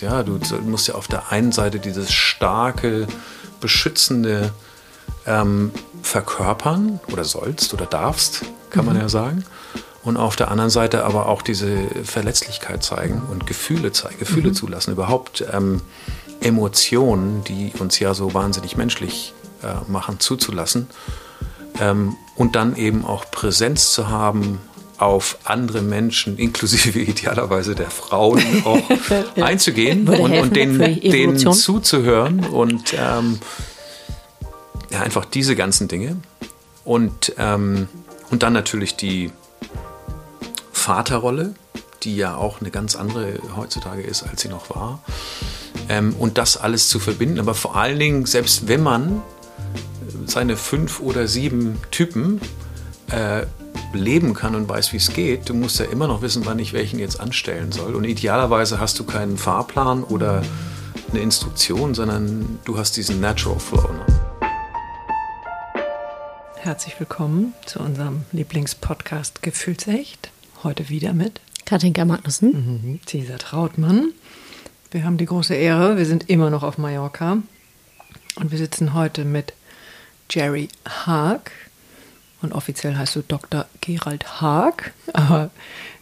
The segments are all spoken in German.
Ja, du musst ja auf der einen Seite dieses starke, beschützende ähm, verkörpern oder sollst oder darfst, kann mhm. man ja sagen. Und auf der anderen Seite aber auch diese Verletzlichkeit zeigen und Gefühle zeigen, Gefühle mhm. zulassen, überhaupt ähm, Emotionen, die uns ja so wahnsinnig menschlich äh, machen, zuzulassen. Ähm, und dann eben auch Präsenz zu haben auf andere Menschen, inklusive idealerweise der Frauen, auch einzugehen und, und denen, denen, zuzuhören und ähm, ja, einfach diese ganzen Dinge. Und, ähm, und dann natürlich die Vaterrolle, die ja auch eine ganz andere heutzutage ist, als sie noch war. Ähm, und das alles zu verbinden. Aber vor allen Dingen, selbst wenn man seine fünf oder sieben Typen äh, leben kann und weiß, wie es geht, du musst ja immer noch wissen, wann ich welchen jetzt anstellen soll. Und idealerweise hast du keinen Fahrplan oder eine Instruktion, sondern du hast diesen Natural Flow. Ne? Herzlich willkommen zu unserem Lieblingspodcast Gefühlsecht. Heute wieder mit Katinka Magnussen, mhm. Cesar Trautmann. Wir haben die große Ehre, wir sind immer noch auf Mallorca und wir sitzen heute mit Jerry Haag. Und offiziell heißt du Dr. Gerald Haag. Aber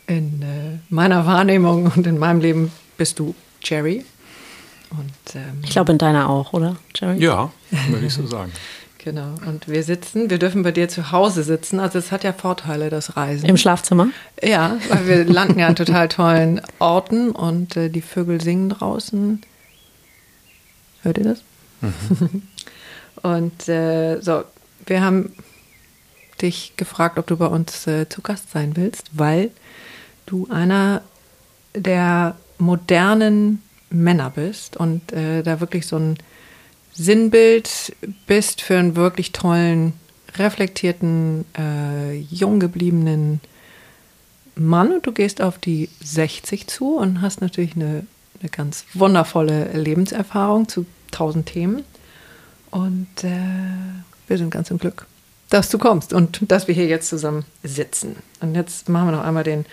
in äh, meiner Wahrnehmung und in meinem Leben bist du Jerry. Und, ähm, ich glaube in deiner auch, oder, Jerry? Ja, würde ich so sagen. Genau. Und wir sitzen, wir dürfen bei dir zu Hause sitzen. Also es hat ja Vorteile, das Reisen. Im Schlafzimmer? Ja, weil wir landen ja an total tollen Orten und äh, die Vögel singen draußen. Hört ihr das? Mhm. Und äh, so, wir haben dich gefragt, ob du bei uns äh, zu Gast sein willst, weil du einer der modernen Männer bist und äh, da wirklich so ein Sinnbild bist für einen wirklich tollen, reflektierten, äh, jung gebliebenen Mann und du gehst auf die 60 zu und hast natürlich eine, eine ganz wundervolle Lebenserfahrung zu tausend Themen. Und äh, wir sind ganz im Glück, dass du kommst und dass wir hier jetzt zusammen sitzen. Und jetzt machen wir noch einmal den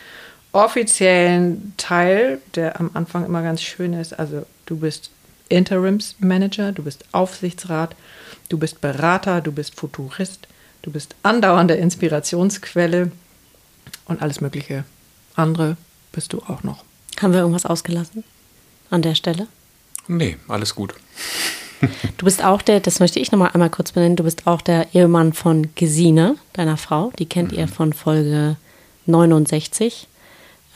offiziellen Teil, der am Anfang immer ganz schön ist. Also du bist Interimsmanager, du bist Aufsichtsrat, du bist Berater, du bist Futurist, du bist andauernde Inspirationsquelle und alles mögliche andere bist du auch noch. Haben wir irgendwas ausgelassen an der Stelle? Nee, alles gut. Du bist auch der, das möchte ich nochmal einmal kurz benennen, du bist auch der Ehemann von Gesine, deiner Frau. Die kennt mhm. ihr von Folge 69.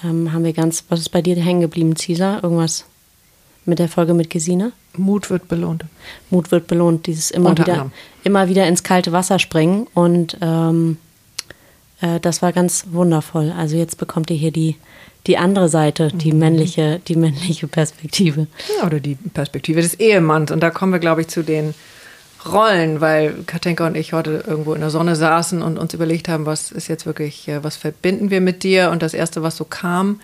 Ähm, haben wir ganz, was ist bei dir hängen geblieben, Cesar? Irgendwas mit der Folge mit Gesine? Mut wird belohnt. Mut wird belohnt, dieses immer wieder, immer wieder ins kalte Wasser springen. Und ähm, äh, das war ganz wundervoll. Also jetzt bekommt ihr hier die die andere Seite, die mhm. männliche, die männliche Perspektive. Ja, oder die Perspektive des Ehemanns. Und da kommen wir, glaube ich, zu den Rollen, weil Katenka und ich heute irgendwo in der Sonne saßen und uns überlegt haben, was ist jetzt wirklich, äh, was verbinden wir mit dir? Und das erste, was so kam,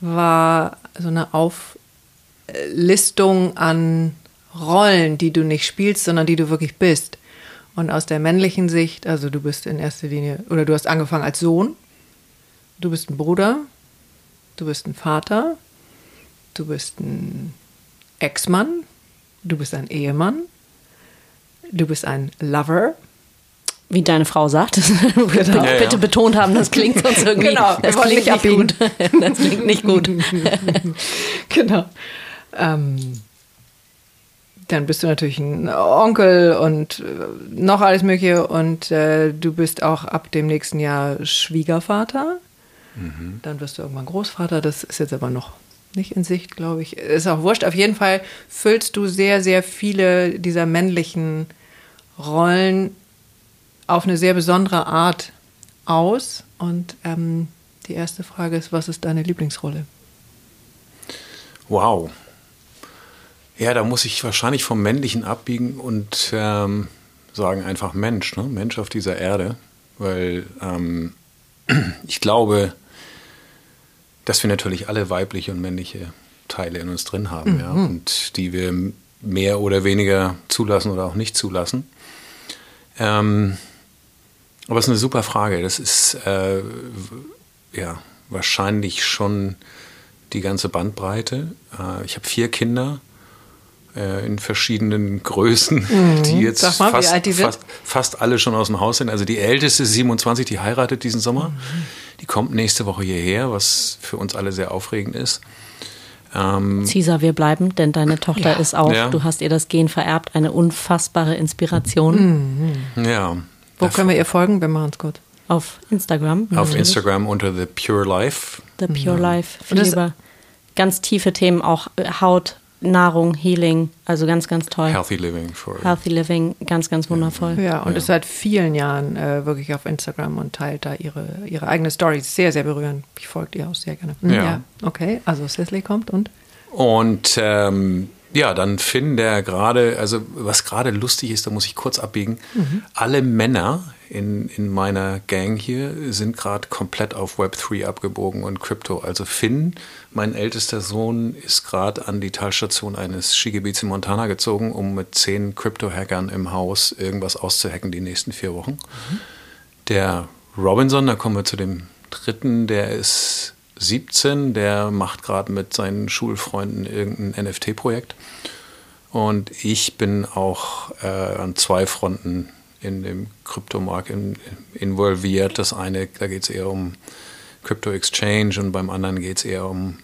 war so eine Auflistung an Rollen, die du nicht spielst, sondern die du wirklich bist. Und aus der männlichen Sicht, also du bist in erster Linie, oder du hast angefangen als Sohn, du bist ein Bruder, Du bist ein Vater, du bist ein Ex-Mann, du bist ein Ehemann, du bist ein Lover. Wie deine Frau sagt, genau. bitte ja. betont haben, das klingt sonst irgendwie. Genau, das klingt nicht, nicht gut. Das klingt nicht gut. genau. Ähm, dann bist du natürlich ein Onkel und äh, noch alles Mögliche und äh, du bist auch ab dem nächsten Jahr Schwiegervater. Mhm. Dann wirst du irgendwann Großvater. Das ist jetzt aber noch nicht in Sicht, glaube ich. Ist auch wurscht. Auf jeden Fall füllst du sehr, sehr viele dieser männlichen Rollen auf eine sehr besondere Art aus. Und ähm, die erste Frage ist, was ist deine Lieblingsrolle? Wow. Ja, da muss ich wahrscheinlich vom Männlichen abbiegen und ähm, sagen einfach Mensch, ne? Mensch auf dieser Erde. Weil ähm, ich glaube, dass wir natürlich alle weibliche und männliche Teile in uns drin haben, mhm. ja, und die wir mehr oder weniger zulassen oder auch nicht zulassen. Ähm, aber es ist eine super Frage. Das ist äh, ja wahrscheinlich schon die ganze Bandbreite. Äh, ich habe vier Kinder äh, in verschiedenen Größen, mhm. die jetzt mal, fast, die fast, fast alle schon aus dem Haus sind. Also die älteste ist 27, die heiratet diesen Sommer. Mhm. Die kommt nächste Woche hierher, was für uns alle sehr aufregend ist. Ähm, Cesar, wir bleiben, denn deine Tochter Ja. ist auch, Ja. du hast ihr das Gen vererbt, eine unfassbare Inspiration ja. Wo können wir ihr folgen? Wir machen es kurz. auf Instagram. Auf natürlich. Instagram unter The Pure Life. The Pure Life. Viel über ganz tiefe Themen, auch Haut, Nahrung, Healing, also ganz, ganz toll. Healthy Living for Healthy Living, ganz, ganz wundervoll. Ja, und Ja. ist seit vielen Jahren äh, wirklich auf Instagram und teilt da ihre, ihre eigene Story. Sehr, sehr berührend. Ich folge ihr auch sehr gerne. Mhm, Ja. Okay, also Sisley kommt und? Und ähm, ja, dann Finn, der gerade, also was gerade lustig ist, da muss ich kurz abbiegen. Alle Männer in, in meiner Gang hier sind gerade komplett auf Web3 abgebogen und Crypto. Also Finn, mein ältester Sohn, ist gerade an die Talstation eines Skigebiets in Montana gezogen, um mit zehn Crypto-Hackern im Haus irgendwas auszuhacken die nächsten vier Wochen. Der Robinson, da kommen wir zu dem dritten, der ist 17, der macht gerade mit seinen Schulfreunden irgendein NFT-Projekt. Und ich bin auch äh, an zwei Fronten in dem Kryptomarkt in, involviert. Das eine, da geht es eher um Crypto Exchange und beim anderen geht es eher um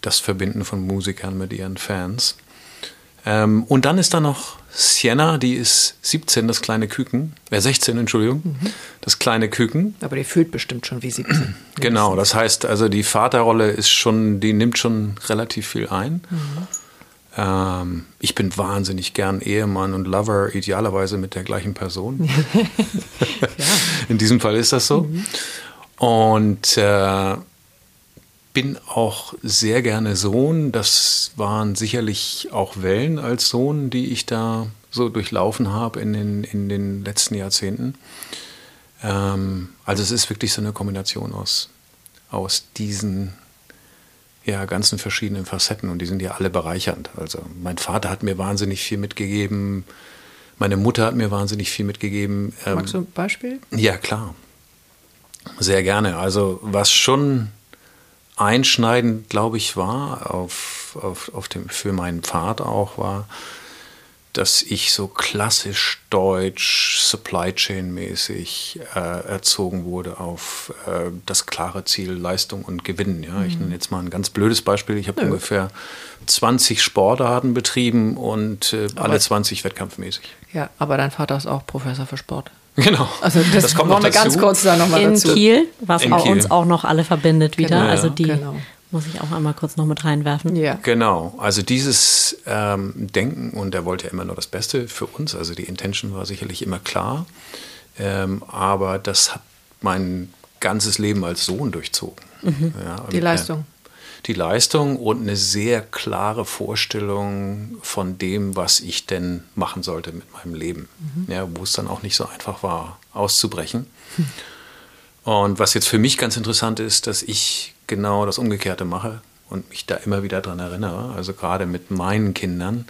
das Verbinden von Musikern mit ihren Fans. Ähm, und dann ist da noch Sienna, die ist 17, das kleine Küken. Äh, 16, Entschuldigung. Das kleine Küken. Aber die fühlt bestimmt schon wie 17. Genau, das heißt, also die Vaterrolle ist schon, die nimmt schon relativ viel ein. Ähm, ich bin wahnsinnig gern Ehemann und Lover, idealerweise mit der gleichen Person. In diesem Fall ist das so. Und äh, bin auch sehr gerne Sohn. Das waren sicherlich auch Wellen als Sohn, die ich da so durchlaufen habe in den, in den letzten Jahrzehnten. Ähm, also es ist wirklich so eine Kombination aus, aus diesen ja, ganzen verschiedenen Facetten und die sind ja alle bereichernd. Also mein Vater hat mir wahnsinnig viel mitgegeben, meine Mutter hat mir wahnsinnig viel mitgegeben. Ähm, Magst du ein Beispiel? ja, klar. Sehr gerne. Also was schon einschneidend, glaube ich, war auf, auf, auf dem, für meinen Pfad auch war, dass ich so klassisch deutsch, Supply Chain mäßig äh, erzogen wurde auf äh, das klare Ziel Leistung und Gewinn. Ja, ich nenne jetzt mal ein ganz blödes Beispiel. Ich habe ungefähr 20 Sportarten betrieben und äh, alle 20 wettkampfmäßig. Ja, aber dein Vater ist auch Professor für Sport. Genau. Also das, kommt wollen noch wir ganz dazu. kurz da nochmal In dazu. Kiel, was In auch Kiel. uns auch noch alle verbindet wieder. Genau, also die genau. muss ich auch einmal kurz noch mit reinwerfen. Ja. Genau, also dieses ähm, Denken und er wollte ja immer nur das Beste für uns, also die Intention war sicherlich immer klar, ähm, aber das hat mein ganzes Leben als Sohn durchzogen. Ja, und, Die äh, Leistung. Die Leistung und eine sehr klare Vorstellung von dem, was ich denn machen sollte mit meinem Leben. Ja, wo es dann auch nicht so einfach war, auszubrechen. Und was jetzt für mich ganz interessant ist, dass ich genau das Umgekehrte mache und mich da immer wieder dran erinnere. Also gerade mit meinen Kindern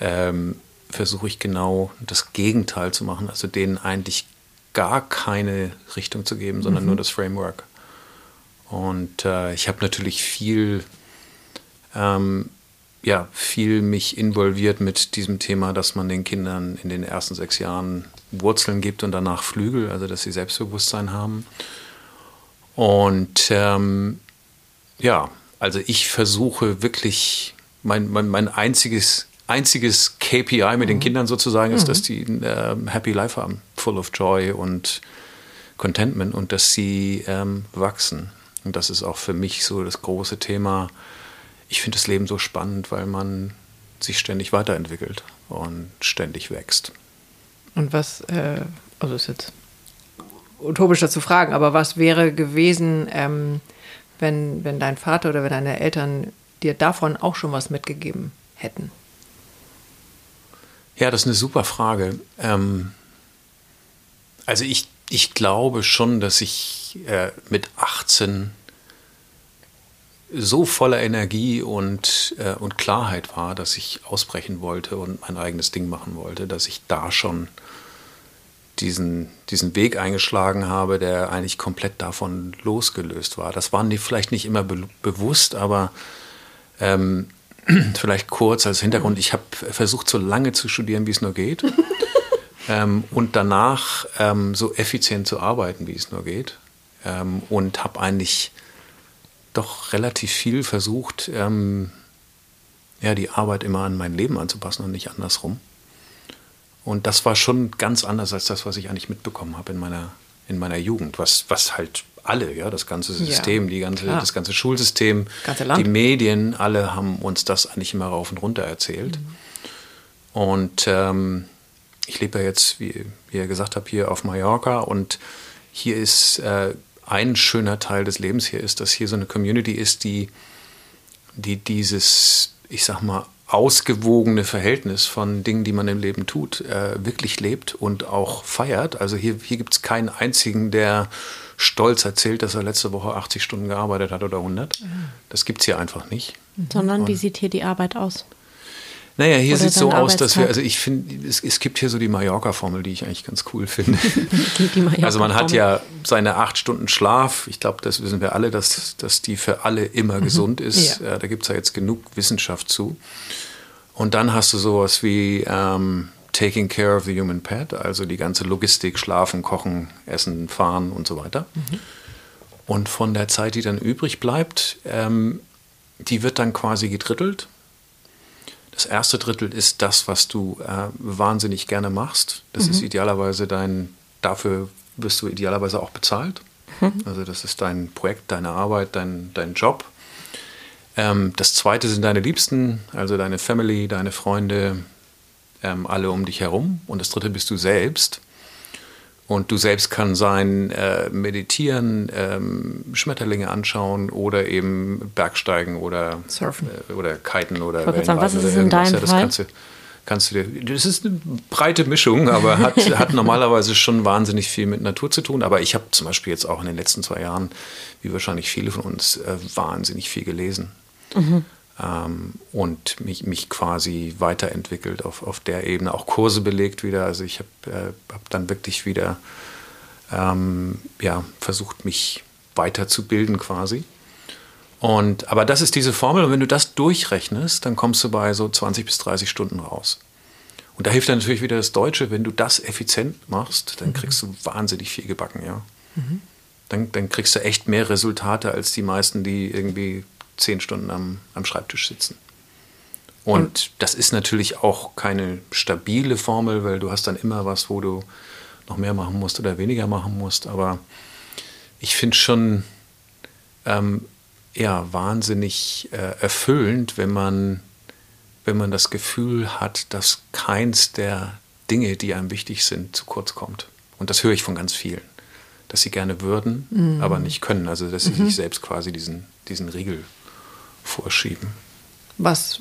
ähm, versuche ich genau das Gegenteil zu machen, also denen eigentlich gar keine Richtung zu geben, sondern nur das Framework. Und äh, ich habe natürlich viel, ähm, ja, viel mich involviert mit diesem Thema, dass man den Kindern in den ersten sechs Jahren Wurzeln gibt und danach Flügel, also dass sie Selbstbewusstsein haben. Und ähm, ja, also ich versuche wirklich, mein, mein, mein einziges, einziges KPI mit den Kindern sozusagen ist, dass die ein ähm, Happy Life haben, full of joy und Contentment und dass sie ähm, wachsen. Und das ist auch für mich so das große Thema. Ich finde das Leben so spannend, weil man sich ständig weiterentwickelt und ständig wächst. Und was, äh, also ist jetzt utopisch dazu fragen, aber was wäre gewesen, ähm, wenn, wenn dein Vater oder wenn deine Eltern dir davon auch schon was mitgegeben hätten? Ja, das ist eine super Frage. Ähm, also ich, ich glaube schon, dass ich äh, mit 18 so voller Energie und, äh, und Klarheit war, dass ich ausbrechen wollte und mein eigenes Ding machen wollte, dass ich da schon diesen, diesen Weg eingeschlagen habe, der eigentlich komplett davon losgelöst war. Das war vielleicht nicht immer be bewusst, aber ähm, vielleicht kurz als Hintergrund. Ich habe versucht, so lange zu studieren, wie es nur geht. ähm, und danach ähm, so effizient zu arbeiten, wie es nur geht. Ähm, und habe eigentlich doch relativ viel versucht, ähm, ja, die Arbeit immer an mein Leben anzupassen und nicht andersrum. Und das war schon ganz anders als das, was ich eigentlich mitbekommen habe in meiner, in meiner Jugend, was, was halt alle, ja, das ganze System, ja, die ganze, das ganze Schulsystem, ganze die Medien, alle haben uns das eigentlich immer rauf und runter erzählt. Mhm. Und ähm, ich lebe ja jetzt, wie, wie ihr gesagt habt, hier auf Mallorca und hier ist äh, ein schöner Teil des Lebens hier ist, dass hier so eine Community ist, die, die dieses, ich sag mal, ausgewogene Verhältnis von Dingen, die man im Leben tut, äh, wirklich lebt und auch feiert. Also hier, hier gibt es keinen einzigen, der stolz erzählt, dass er letzte Woche 80 Stunden gearbeitet hat oder 100. Das gibt es hier einfach nicht. Sondern und wie sieht hier die Arbeit aus? Naja, hier sieht es so aus, dass wir, also ich finde, es, es, gibt hier so die Mallorca-Formel, die ich eigentlich ganz cool finde. also man hat ja seine acht Stunden Schlaf. Ich glaube, das wissen wir alle, dass, dass die für alle immer mhm. gesund ist. Ja. da gibt es ja jetzt genug Wissenschaft zu. Und dann hast du sowas wie ähm, Taking Care of the Human Pet, also die ganze Logistik, Schlafen, Kochen, Essen, Fahren und so weiter. Mhm. Und von der Zeit, die dann übrig bleibt, ähm, die wird dann quasi gedrittelt. Das erste Drittel ist das, was du äh, wahnsinnig gerne machst. Das mhm. ist idealerweise dein, dafür wirst du idealerweise auch bezahlt. Mhm. Also das ist dein Projekt, deine Arbeit, dein, dein Job. Ähm, das zweite sind deine Liebsten, also deine Family, deine Freunde, ähm, alle um dich herum. Und das dritte bist du selbst. Und du selbst kann sein äh, meditieren, ähm, Schmetterlinge anschauen oder eben Bergsteigen oder surfen äh, oder kiten oder sagen, was ist es in deinem ja, das Fall? Kannst du, kannst du dir, das ist eine breite Mischung, aber hat, hat normalerweise schon wahnsinnig viel mit Natur zu tun. Aber ich habe zum Beispiel jetzt auch in den letzten zwei Jahren, wie wahrscheinlich viele von uns, äh, wahnsinnig viel gelesen. Mhm ähm, und mich, mich quasi weiterentwickelt auf, auf der Ebene, auch Kurse belegt wieder. Also ich habe äh, hab dann wirklich wieder ähm, ja, versucht, mich weiterzubilden quasi. Und, aber das ist diese Formel und wenn du das durchrechnest, dann kommst du bei so 20 bis 30 Stunden raus. Und da hilft dann natürlich wieder das Deutsche, wenn du das effizient machst, dann mhm. kriegst du wahnsinnig viel gebacken, ja. Mhm. Dann, dann kriegst du echt mehr Resultate als die meisten, die irgendwie zehn Stunden am, am Schreibtisch sitzen. Und das ist natürlich auch keine stabile Formel, weil du hast dann immer was, wo du noch mehr machen musst oder weniger machen musst. Aber ich finde schon ähm, ja, wahnsinnig äh, erfüllend, wenn man, wenn man das Gefühl hat, dass keins der Dinge, die einem wichtig sind, zu kurz kommt. Und das höre ich von ganz vielen. Dass sie gerne würden, mhm. aber nicht können. Also dass sie mhm. sich selbst quasi diesen, diesen Riegel vorschieben. Was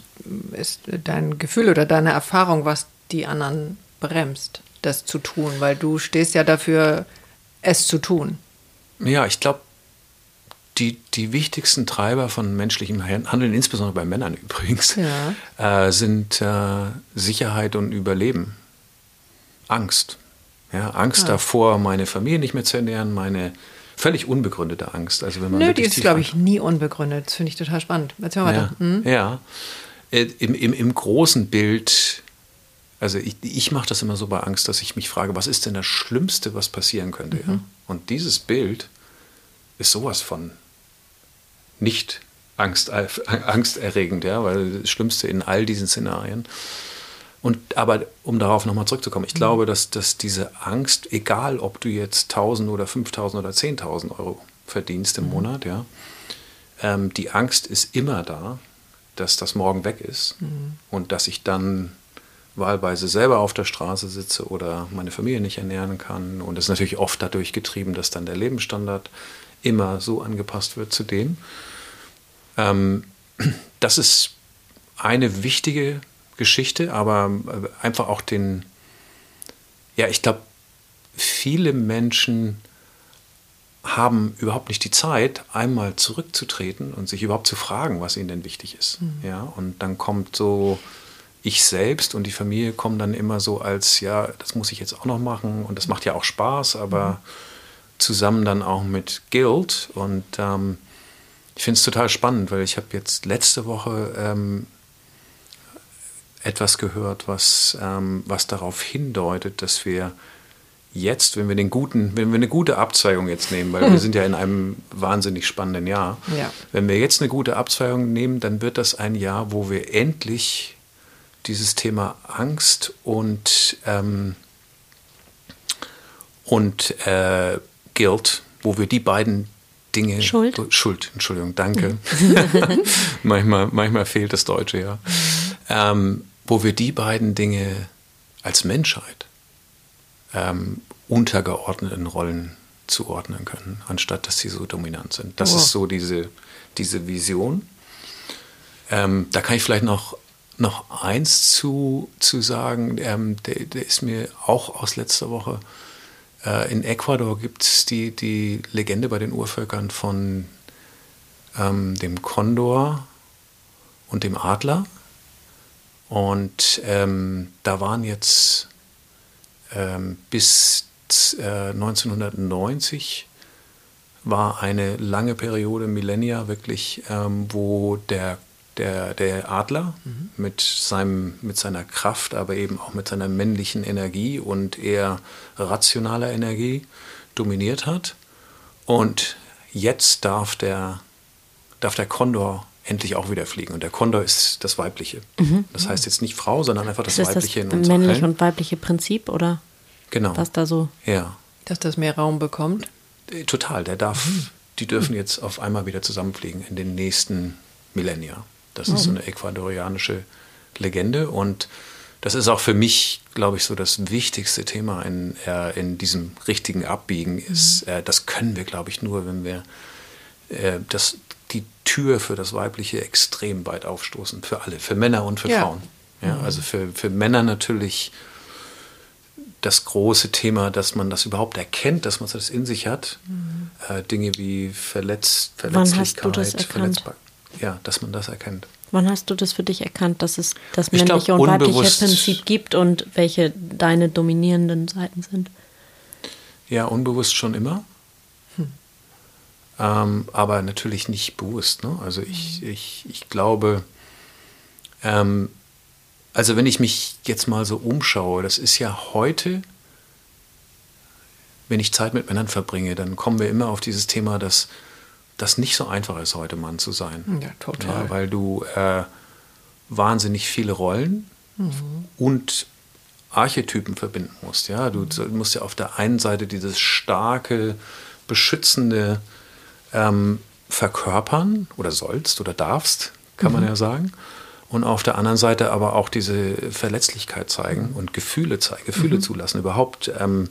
ist dein Gefühl oder deine Erfahrung, was die anderen bremst, das zu tun? Weil du stehst ja dafür, es zu tun. Ja, ich glaube, die, die wichtigsten Treiber von menschlichem Handeln, insbesondere bei Männern übrigens, ja. äh, sind äh, Sicherheit und Überleben. Angst. Ja, Angst ja. davor, meine Familie nicht mehr zu ernähren, meine völlig unbegründete Angst. Also wenn man Nö, die ist, glaube ich, nie unbegründet. Das finde ich total spannend. Erzähl mal weiter. Ja, hm? ja. Äh, Im, im, Im großen Bild, also ich, ich mache das immer so bei Angst, dass ich mich frage, was ist denn das Schlimmste, was passieren könnte? Mhm. Ja? Und dieses Bild ist sowas von nicht Angst, angsterregend, ja, weil das Schlimmste in all diesen Szenarien und aber um darauf nochmal zurückzukommen, ich mhm. glaube, dass, dass diese Angst, egal ob du jetzt 1000 oder 5000 oder 10.000 Euro verdienst im mhm. Monat, ja, ähm, die Angst ist immer da, dass das morgen weg ist mhm. und dass ich dann wahlweise selber auf der Straße sitze oder meine Familie nicht ernähren kann. Und das ist natürlich oft dadurch getrieben, dass dann der Lebensstandard immer so angepasst wird zu dem. Ähm, das ist eine wichtige Geschichte, aber äh, einfach auch den, ja, ich glaube, viele Menschen haben überhaupt nicht die Zeit, einmal zurückzutreten und sich überhaupt zu fragen, was ihnen denn wichtig ist. Mhm. Ja, und dann kommt so ich selbst und die Familie kommen dann immer so als, ja, das muss ich jetzt auch noch machen und das macht ja auch Spaß, aber mhm. zusammen dann auch mit Guild. Und ähm, ich finde es total spannend, weil ich habe jetzt letzte Woche ähm, etwas gehört, was, ähm, was darauf hindeutet, dass wir jetzt, wenn wir den guten, wenn wir eine gute Abzweigung jetzt nehmen, weil wir sind ja in einem wahnsinnig spannenden Jahr, ja. wenn wir jetzt eine gute Abzweigung nehmen, dann wird das ein Jahr, wo wir endlich dieses Thema Angst und, ähm, und äh, Guilt, wo wir die beiden Dinge. Schuld. Schuld, Entschuldigung, danke. Mhm. manchmal, manchmal fehlt das Deutsche, ja. Ähm, wo wir die beiden Dinge als Menschheit ähm, untergeordneten Rollen zuordnen können, anstatt dass sie so dominant sind. Das oh. ist so diese, diese Vision. Ähm, da kann ich vielleicht noch, noch eins zu, zu sagen, ähm, der, der, ist mir auch aus letzter Woche. Äh, in Ecuador gibt es die, die Legende bei den Urvölkern von ähm, dem Kondor und dem Adler. Und ähm, da waren jetzt ähm, bis äh, 1990 war eine lange Periode, Millennia wirklich, ähm, wo der, der, der Adler mhm. mit, seinem, mit seiner Kraft, aber eben auch mit seiner männlichen Energie und eher rationaler Energie dominiert hat. Und jetzt darf der, darf der Kondor endlich auch wieder fliegen. Und der Kondor ist das Weibliche. Mhm. Das heißt jetzt nicht Frau, sondern einfach das, das Weibliche das in männliche und weibliche Prinzip, oder? Genau. Was da so. Ja. Dass das mehr Raum bekommt? Äh, total. Der darf, mhm. die dürfen jetzt auf einmal wieder zusammenfliegen in den nächsten Millennia. Das mhm. ist so eine ecuadorianische Legende und das ist auch für mich, glaube ich, so das wichtigste Thema in, äh, in diesem richtigen Abbiegen ist, mhm. äh, das können wir, glaube ich, nur, wenn wir äh, das, die Tür für das Weibliche extrem weit aufstoßen, für alle, für Männer und für ja. Frauen. Ja, mhm. Also für, für Männer natürlich das große Thema, dass man das überhaupt erkennt, dass man das in sich hat. Mhm. Äh, Dinge wie Verletz, Verletzlichkeit, das Verletzbar. Ja, dass man das erkennt. Wann hast du das für dich erkannt, dass es das männliche glaub, und weibliche Prinzip gibt und welche deine dominierenden Seiten sind? Ja, unbewusst schon immer. Hm. Ähm, aber natürlich nicht bewusst. Ne? Also ich, mhm. ich, ich glaube, ähm, also wenn ich mich jetzt mal so umschaue, das ist ja heute, wenn ich Zeit mit Männern verbringe, dann kommen wir immer auf dieses Thema, dass das nicht so einfach ist, heute Mann zu sein. Ja, total. Ja, weil du äh, wahnsinnig viele Rollen mhm. und Archetypen verbinden musst. Ja, du musst ja auf der einen Seite dieses starke, beschützende ähm, verkörpern oder sollst oder darfst, kann mhm. man ja sagen und auf der anderen Seite aber auch diese Verletzlichkeit zeigen und Gefühle zeigen, Gefühle mhm. zulassen, überhaupt ähm,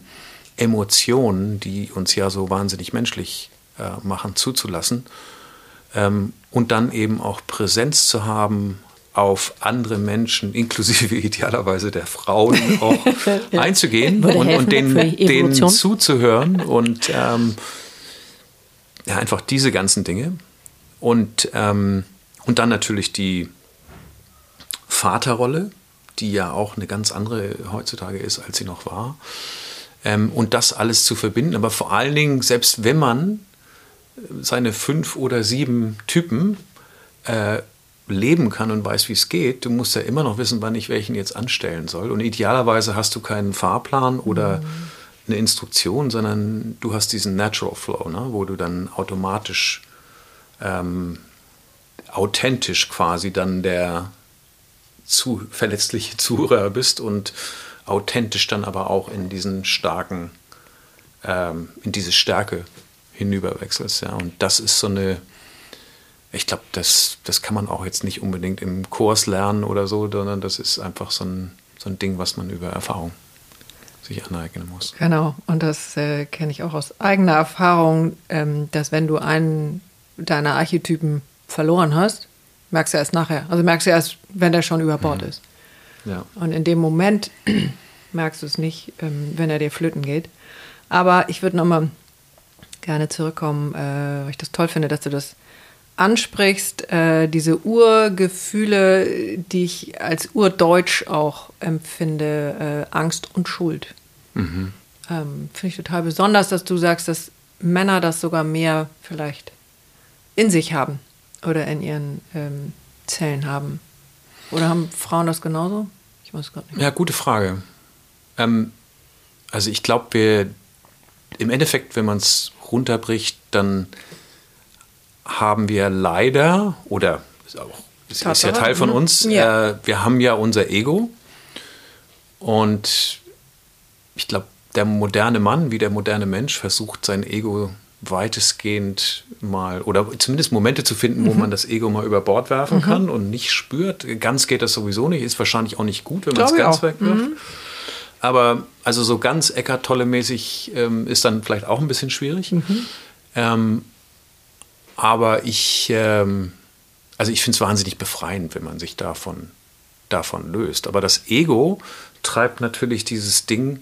Emotionen, die uns ja so wahnsinnig menschlich äh, machen, zuzulassen ähm, und dann eben auch Präsenz zu haben auf andere Menschen, inklusive idealerweise der Frauen, auch einzugehen und, und denen, denen, zuzuhören und ähm, ja, einfach diese ganzen Dinge. Und, ähm, und dann natürlich die, Vaterrolle, die ja auch eine ganz andere heutzutage ist, als sie noch war. Ähm, und das alles zu verbinden, aber vor allen Dingen, selbst wenn man äh, seine fünf oder sieben Typen äh, leben kann und weiß, wie es geht, du musst ja immer noch wissen, wann ich welchen jetzt anstellen soll. Und idealerweise hast du keinen Fahrplan oder mhm. Eine Instruktion, sondern du hast diesen Natural Flow, ne, wo du dann automatisch, ähm, authentisch quasi dann der, zu verletzliche Zuhörer bist und authentisch dann aber auch in diesen starken, ähm, in diese Stärke hinüberwechselst. Ja. Und das ist so eine, ich glaube, das, das kann man auch jetzt nicht unbedingt im Kurs lernen oder so, sondern das ist einfach so ein, so ein Ding, was man über Erfahrung sich aneignen muss. Genau, und das äh, kenne ich auch aus eigener Erfahrung, ähm, dass wenn du einen deiner Archetypen verloren hast, Merkst du erst nachher. Also merkst du erst, wenn der schon über Bord mhm. ist. Ja. Und in dem Moment merkst du es nicht, ähm, wenn er dir flöten geht. Aber ich würde nochmal gerne zurückkommen, äh, weil ich das toll finde, dass du das ansprichst, äh, diese Urgefühle, die ich als urdeutsch auch empfinde, äh, Angst und Schuld. Mhm. Ähm, Finde ich total besonders, dass du sagst, dass Männer das sogar mehr vielleicht in sich haben oder in ihren ähm, Zellen haben. Oder haben Frauen das genauso? Ich weiß gerade nicht. Ja, gute Frage. Ähm, also ich glaube, wir im Endeffekt, wenn man es runterbricht, dann haben wir leider, oder ist, auch, ist, ist ja Teil von uns, ja. Äh, wir haben ja unser Ego. Und ich glaube, der moderne Mann wie der moderne Mensch versucht sein Ego weitestgehend mal oder zumindest Momente zu finden, wo mhm. man das Ego mal über Bord werfen mhm. kann und nicht spürt. Ganz geht das sowieso nicht, ist wahrscheinlich auch nicht gut, wenn man es ganz wegwirft. Mhm. Aber also so ganz Eckart Tolle-mäßig ähm, ist dann vielleicht auch ein bisschen schwierig. Mhm. Ähm, aber ich, ähm, also ich finde es wahnsinnig befreiend, wenn man sich davon, davon löst. Aber das Ego treibt natürlich dieses Ding,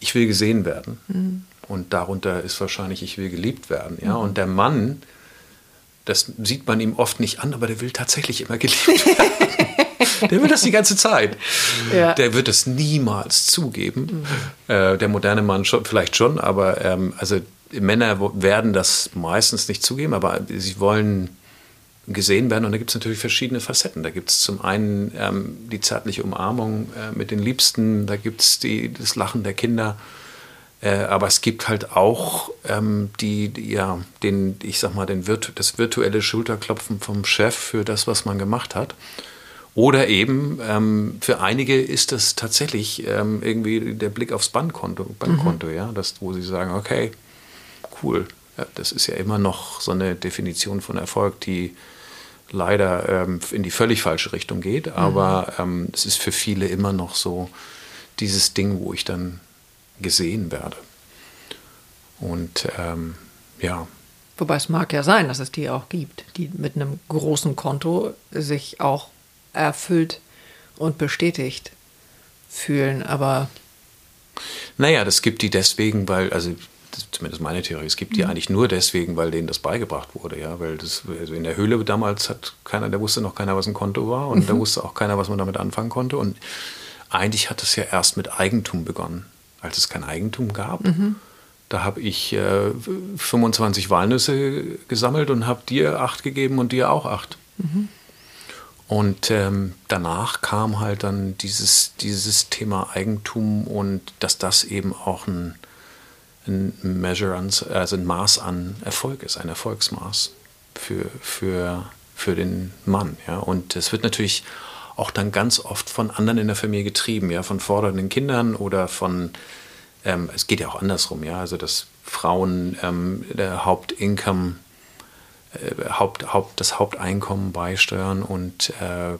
ich will gesehen werden. Mhm. Und darunter ist wahrscheinlich, ich will geliebt werden. Ja? Mhm. Und der Mann, das sieht man ihm oft nicht an, aber der will tatsächlich immer geliebt werden. der will das die ganze Zeit. Ja. Der wird es niemals zugeben. Mhm. Äh, der moderne Mann schon, vielleicht schon, aber ähm, also Männer werden das meistens nicht zugeben, aber sie wollen gesehen werden. Und da gibt es natürlich verschiedene Facetten. Da gibt es zum einen ähm, die zärtliche Umarmung äh, mit den Liebsten, da gibt es das Lachen der Kinder. Äh, aber es gibt halt auch ähm, die, die, ja, den, ich sag mal, den Virtu das virtuelle Schulterklopfen vom Chef für das, was man gemacht hat. Oder eben, ähm, für einige ist das tatsächlich ähm, irgendwie der Blick aufs Bankkonto, Bankkonto mhm. ja, das, wo sie sagen, okay, cool. Ja, das ist ja immer noch so eine Definition von Erfolg, die leider ähm, in die völlig falsche Richtung geht. Aber mhm. ähm, es ist für viele immer noch so dieses Ding, wo ich dann gesehen werde. Und ähm, ja. Wobei es mag ja sein, dass es die auch gibt, die mit einem großen Konto sich auch erfüllt und bestätigt fühlen, aber. Naja, das gibt die deswegen, weil, also zumindest meine Theorie, es gibt die mhm. eigentlich nur deswegen, weil denen das beigebracht wurde, ja, weil das, also in der Höhle damals hat keiner, da wusste noch keiner, was ein Konto war und mhm. da wusste auch keiner, was man damit anfangen konnte und eigentlich hat es ja erst mit Eigentum begonnen, als es kein Eigentum gab. Mhm. Da habe ich äh, 25 Walnüsse gesammelt und habe dir acht gegeben und dir auch acht. Mhm. Und ähm, danach kam halt dann dieses, dieses Thema Eigentum und dass das eben auch ein, ein Measure an, also ein Maß an Erfolg ist, ein Erfolgsmaß für, für, für den Mann. Ja? Und es wird natürlich auch dann ganz oft von anderen in der Familie getrieben, ja, von fordernden Kindern oder von, ähm, es geht ja auch andersrum, ja, also dass Frauen ähm, der Hauptincome, äh, Haupt, Haupt, das Haupteinkommen beisteuern und äh,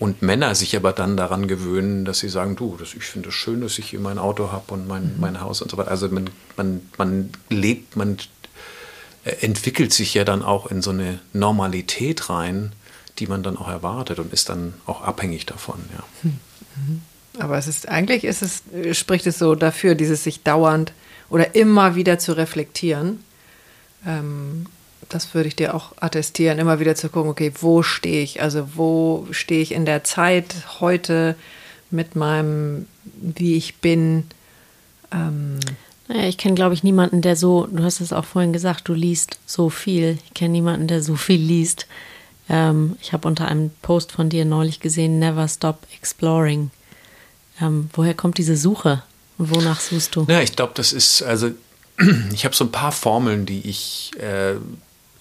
und Männer sich aber dann daran gewöhnen, dass sie sagen, du, das, ich finde es schön, dass ich hier mein Auto habe und mein, mhm. mein Haus und so weiter. Also man, man, man lebt, man äh, entwickelt sich ja dann auch in so eine Normalität rein, die man dann auch erwartet und ist dann auch abhängig davon. Ja. Mhm. Aber es ist eigentlich ist es, spricht es so dafür, dieses sich dauernd oder immer wieder zu reflektieren. Ähm, das würde ich dir auch attestieren, immer wieder zu gucken, okay, wo stehe ich? Also wo stehe ich in der Zeit heute mit meinem, wie ich bin? Ähm naja, ich kenne, glaube ich, niemanden, der so, du hast es auch vorhin gesagt, du liest so viel. Ich kenne niemanden, der so viel liest. Ähm, ich habe unter einem Post von dir neulich gesehen, Never Stop Exploring. Ähm, woher kommt diese Suche? Und wonach suchst du? Ja, ich glaube, das ist, also ich habe so ein paar Formeln, die ich äh,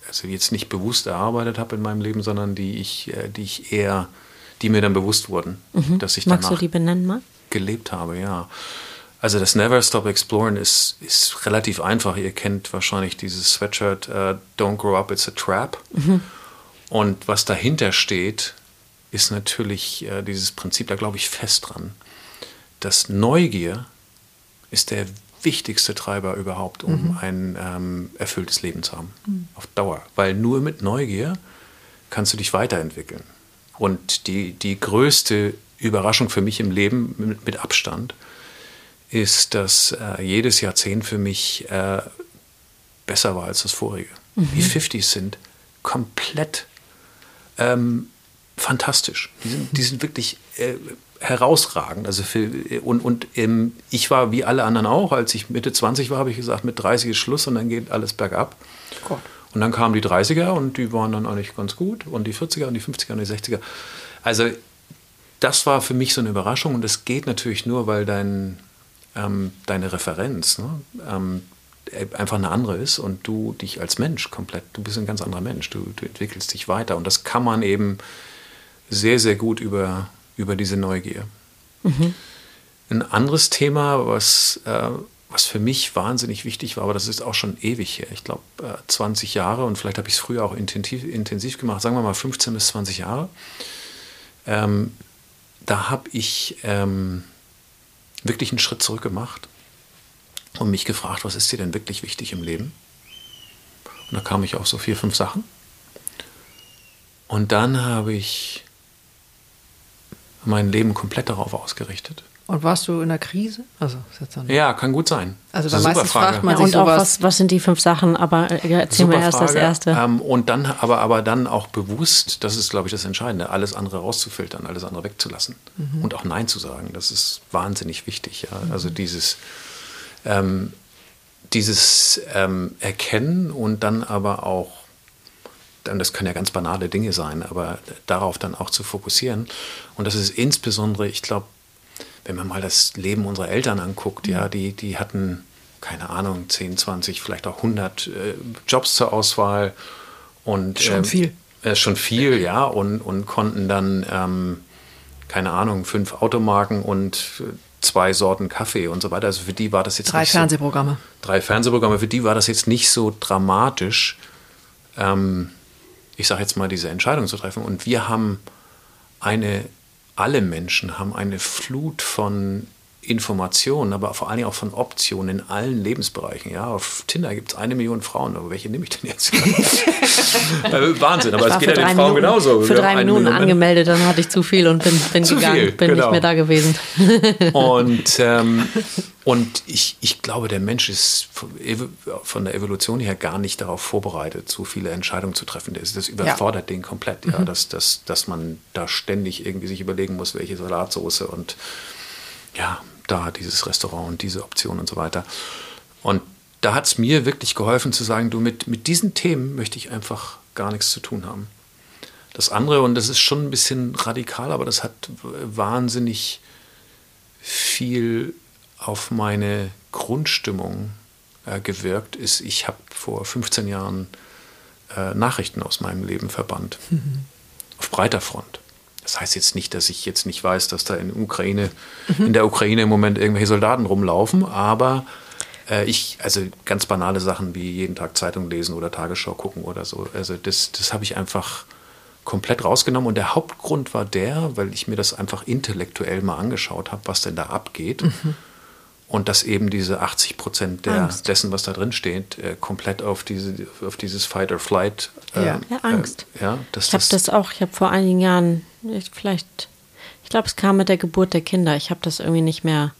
also jetzt nicht bewusst erarbeitet habe in meinem Leben, sondern die ich, äh, die ich eher, die mir dann bewusst wurden, mhm. dass ich Magst danach du die benennen mal? gelebt habe, ja. Also das Never Stop Exploring ist, ist relativ einfach. Ihr kennt wahrscheinlich dieses Sweatshirt uh, Don't Grow Up, It's a Trap. Mhm. Und was dahinter steht, ist natürlich äh, dieses Prinzip, da glaube ich fest dran, dass Neugier ist der wichtigste Treiber überhaupt, um mhm. ein ähm, erfülltes Leben zu haben. Mhm. Auf Dauer. Weil nur mit Neugier kannst du dich weiterentwickeln. Und die, die größte Überraschung für mich im Leben mit, mit Abstand ist, dass äh, jedes Jahrzehnt für mich äh, besser war als das vorige. Mhm. Die 50s sind komplett ähm, fantastisch. Die sind, die sind wirklich äh, herausragend. Also für, und und ähm, ich war wie alle anderen auch, als ich Mitte 20 war, habe ich gesagt, mit 30 ist Schluss und dann geht alles bergab. Gott. Und dann kamen die 30er und die waren dann eigentlich ganz gut und die 40er und die 50er und die 60er. Also das war für mich so eine Überraschung und das geht natürlich nur, weil dein, ähm, deine Referenz ne, ähm, einfach eine andere ist und du dich als Mensch komplett, du bist ein ganz anderer Mensch, du, du entwickelst dich weiter und das kann man eben sehr, sehr gut über, über diese Neugier. Mhm. Ein anderes Thema, was, äh, was für mich wahnsinnig wichtig war, aber das ist auch schon ewig her, ich glaube äh, 20 Jahre und vielleicht habe ich es früher auch intensiv, intensiv gemacht, sagen wir mal 15 bis 20 Jahre. Ähm, da habe ich ähm, wirklich einen Schritt zurück gemacht und mich gefragt, was ist dir denn wirklich wichtig im Leben? Und da kam ich auf so vier, fünf Sachen. Und dann habe ich mein Leben komplett darauf ausgerichtet. Und warst du in der Krise? Also, ja, kann gut sein. Also weil meistens fragt man ja, sich und sowas. Auch, was, was sind die fünf Sachen? Aber äh, erzähl mir erst Frage. das Erste. Ähm, und dann, aber, aber dann auch bewusst, das ist, glaube ich, das Entscheidende, alles andere rauszufiltern, alles andere wegzulassen. Mhm. Und auch Nein zu sagen, das ist wahnsinnig wichtig. Ja? Mhm. Also dieses, ähm, dieses ähm, Erkennen und dann aber auch und das können ja ganz banale Dinge sein, aber darauf dann auch zu fokussieren. Und das ist insbesondere, ich glaube, wenn man mal das Leben unserer Eltern anguckt, ja, mhm. die, die hatten, keine Ahnung, 10, 20, vielleicht auch 100 äh, Jobs zur Auswahl. Und, schon ähm, viel. Äh, schon viel, ja, und, und konnten dann, ähm, keine Ahnung, fünf Automarken und zwei Sorten Kaffee und so weiter. Also für die war das jetzt drei nicht Fernsehprogramme. So, drei Fernsehprogramme. Für die war das jetzt nicht so dramatisch. Ähm, ich sage jetzt mal, diese Entscheidung zu treffen. Und wir haben eine, alle Menschen haben eine Flut von Informationen, aber vor allen Dingen auch von Optionen in allen Lebensbereichen. Ja, auf Tinder gibt es eine Million Frauen, aber welche nehme ich denn jetzt? Äh, Wahnsinn, aber es geht ja den Frauen Minuten, genauso. Für drei Minuten angemeldet, dann hatte ich zu viel und bin, bin gegangen, viel, bin genau. nicht mehr da gewesen. und ähm, und ich, ich glaube, der Mensch ist von der Evolution her gar nicht darauf vorbereitet, so viele Entscheidungen zu treffen. Das, das überfordert ja. den komplett, ja, mhm. dass, dass, dass man da ständig irgendwie sich überlegen muss, welche Salatsoße und ja, da dieses Restaurant und diese Option und so weiter. Und da hat es mir wirklich geholfen zu sagen, du, mit, mit diesen Themen möchte ich einfach gar nichts zu tun haben. Das andere, und das ist schon ein bisschen radikal, aber das hat wahnsinnig viel auf meine Grundstimmung äh, gewirkt, ist, ich habe vor 15 Jahren äh, Nachrichten aus meinem Leben verbannt. Mhm. Auf breiter Front. Das heißt jetzt nicht, dass ich jetzt nicht weiß, dass da in, Ukraine, mhm. in der Ukraine im Moment irgendwelche Soldaten rumlaufen, aber äh, ich, also ganz banale Sachen wie jeden Tag Zeitung lesen oder Tagesschau gucken oder so. Also das, das habe ich einfach komplett rausgenommen. Und der Hauptgrund war der, weil ich mir das einfach intellektuell mal angeschaut habe, was denn da abgeht. Mhm. Und dass eben diese 80 Prozent dessen, was da drin steht, äh, komplett auf, diese, auf dieses Fight or Flight. Äh, ja. ja, Angst. Äh, ja, ich habe das auch, ich habe vor einigen Jahren, ich, vielleicht, ich glaube, es kam mit der Geburt der Kinder. Ich habe das irgendwie nicht mehr,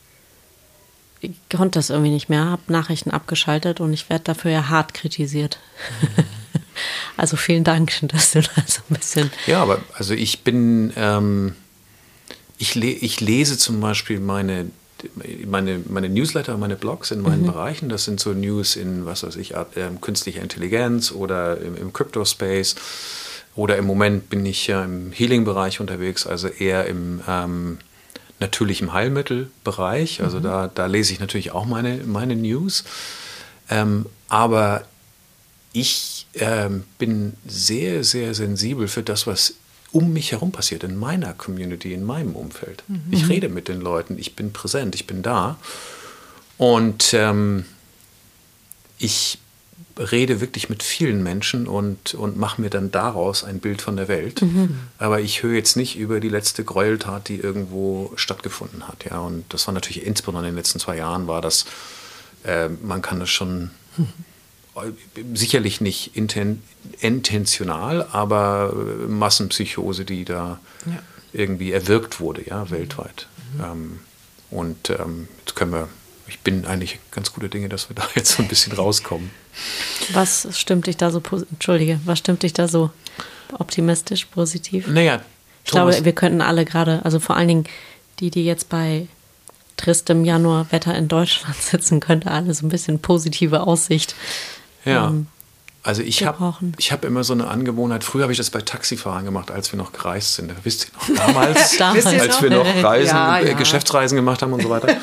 ich konnte das irgendwie nicht mehr, habe Nachrichten abgeschaltet und ich werde dafür ja hart kritisiert. Mhm. also vielen Dank, dass du da so ein bisschen. Ja, aber also ich bin, ähm, ich, le ich lese zum Beispiel meine meine, meine Newsletter, meine Blogs in meinen mhm. Bereichen. Das sind so News in, was weiß ich, äh, künstlicher Intelligenz oder im, im Crypto-Space. Oder im Moment bin ich ja im Healing-Bereich unterwegs, also eher im ähm, natürlichen Heilmittelbereich. Also mhm. da, da lese ich natürlich auch meine, meine News. Ähm, aber ich ähm, bin sehr, sehr sensibel für das, was um mich herum passiert, in meiner Community, in meinem Umfeld. Mhm. Ich rede mit den Leuten, ich bin präsent, ich bin da. Und ähm, ich rede wirklich mit vielen Menschen und, und mache mir dann daraus ein Bild von der Welt. Mhm. Aber ich höre jetzt nicht über die letzte Gräueltat, die irgendwo stattgefunden hat. Ja? Und das war natürlich insbesondere in den letzten zwei Jahren, war das, äh, man kann das schon mhm sicherlich nicht inten, intentional, aber Massenpsychose, die da ja. irgendwie erwirkt wurde, ja, weltweit. Mhm. Ähm, und ähm, jetzt können wir ich bin eigentlich ganz gute Dinge, dass wir da jetzt so ein bisschen rauskommen. Was stimmt dich da so, entschuldige, was stimmt dich da so optimistisch, positiv? Naja, ich glaube, wir könnten alle gerade, also vor allen Dingen die, die jetzt bei tristem Januarwetter in Deutschland sitzen, könnte alle so ein bisschen positive Aussicht. Ja. Ähm, also ich habe ich hab immer so eine Angewohnheit, früher habe ich das bei Taxifahrern gemacht, als wir noch gereist sind. Wisst ihr noch, damals, damals. als wir noch Reisen, ja, ja. Geschäftsreisen gemacht haben und so weiter.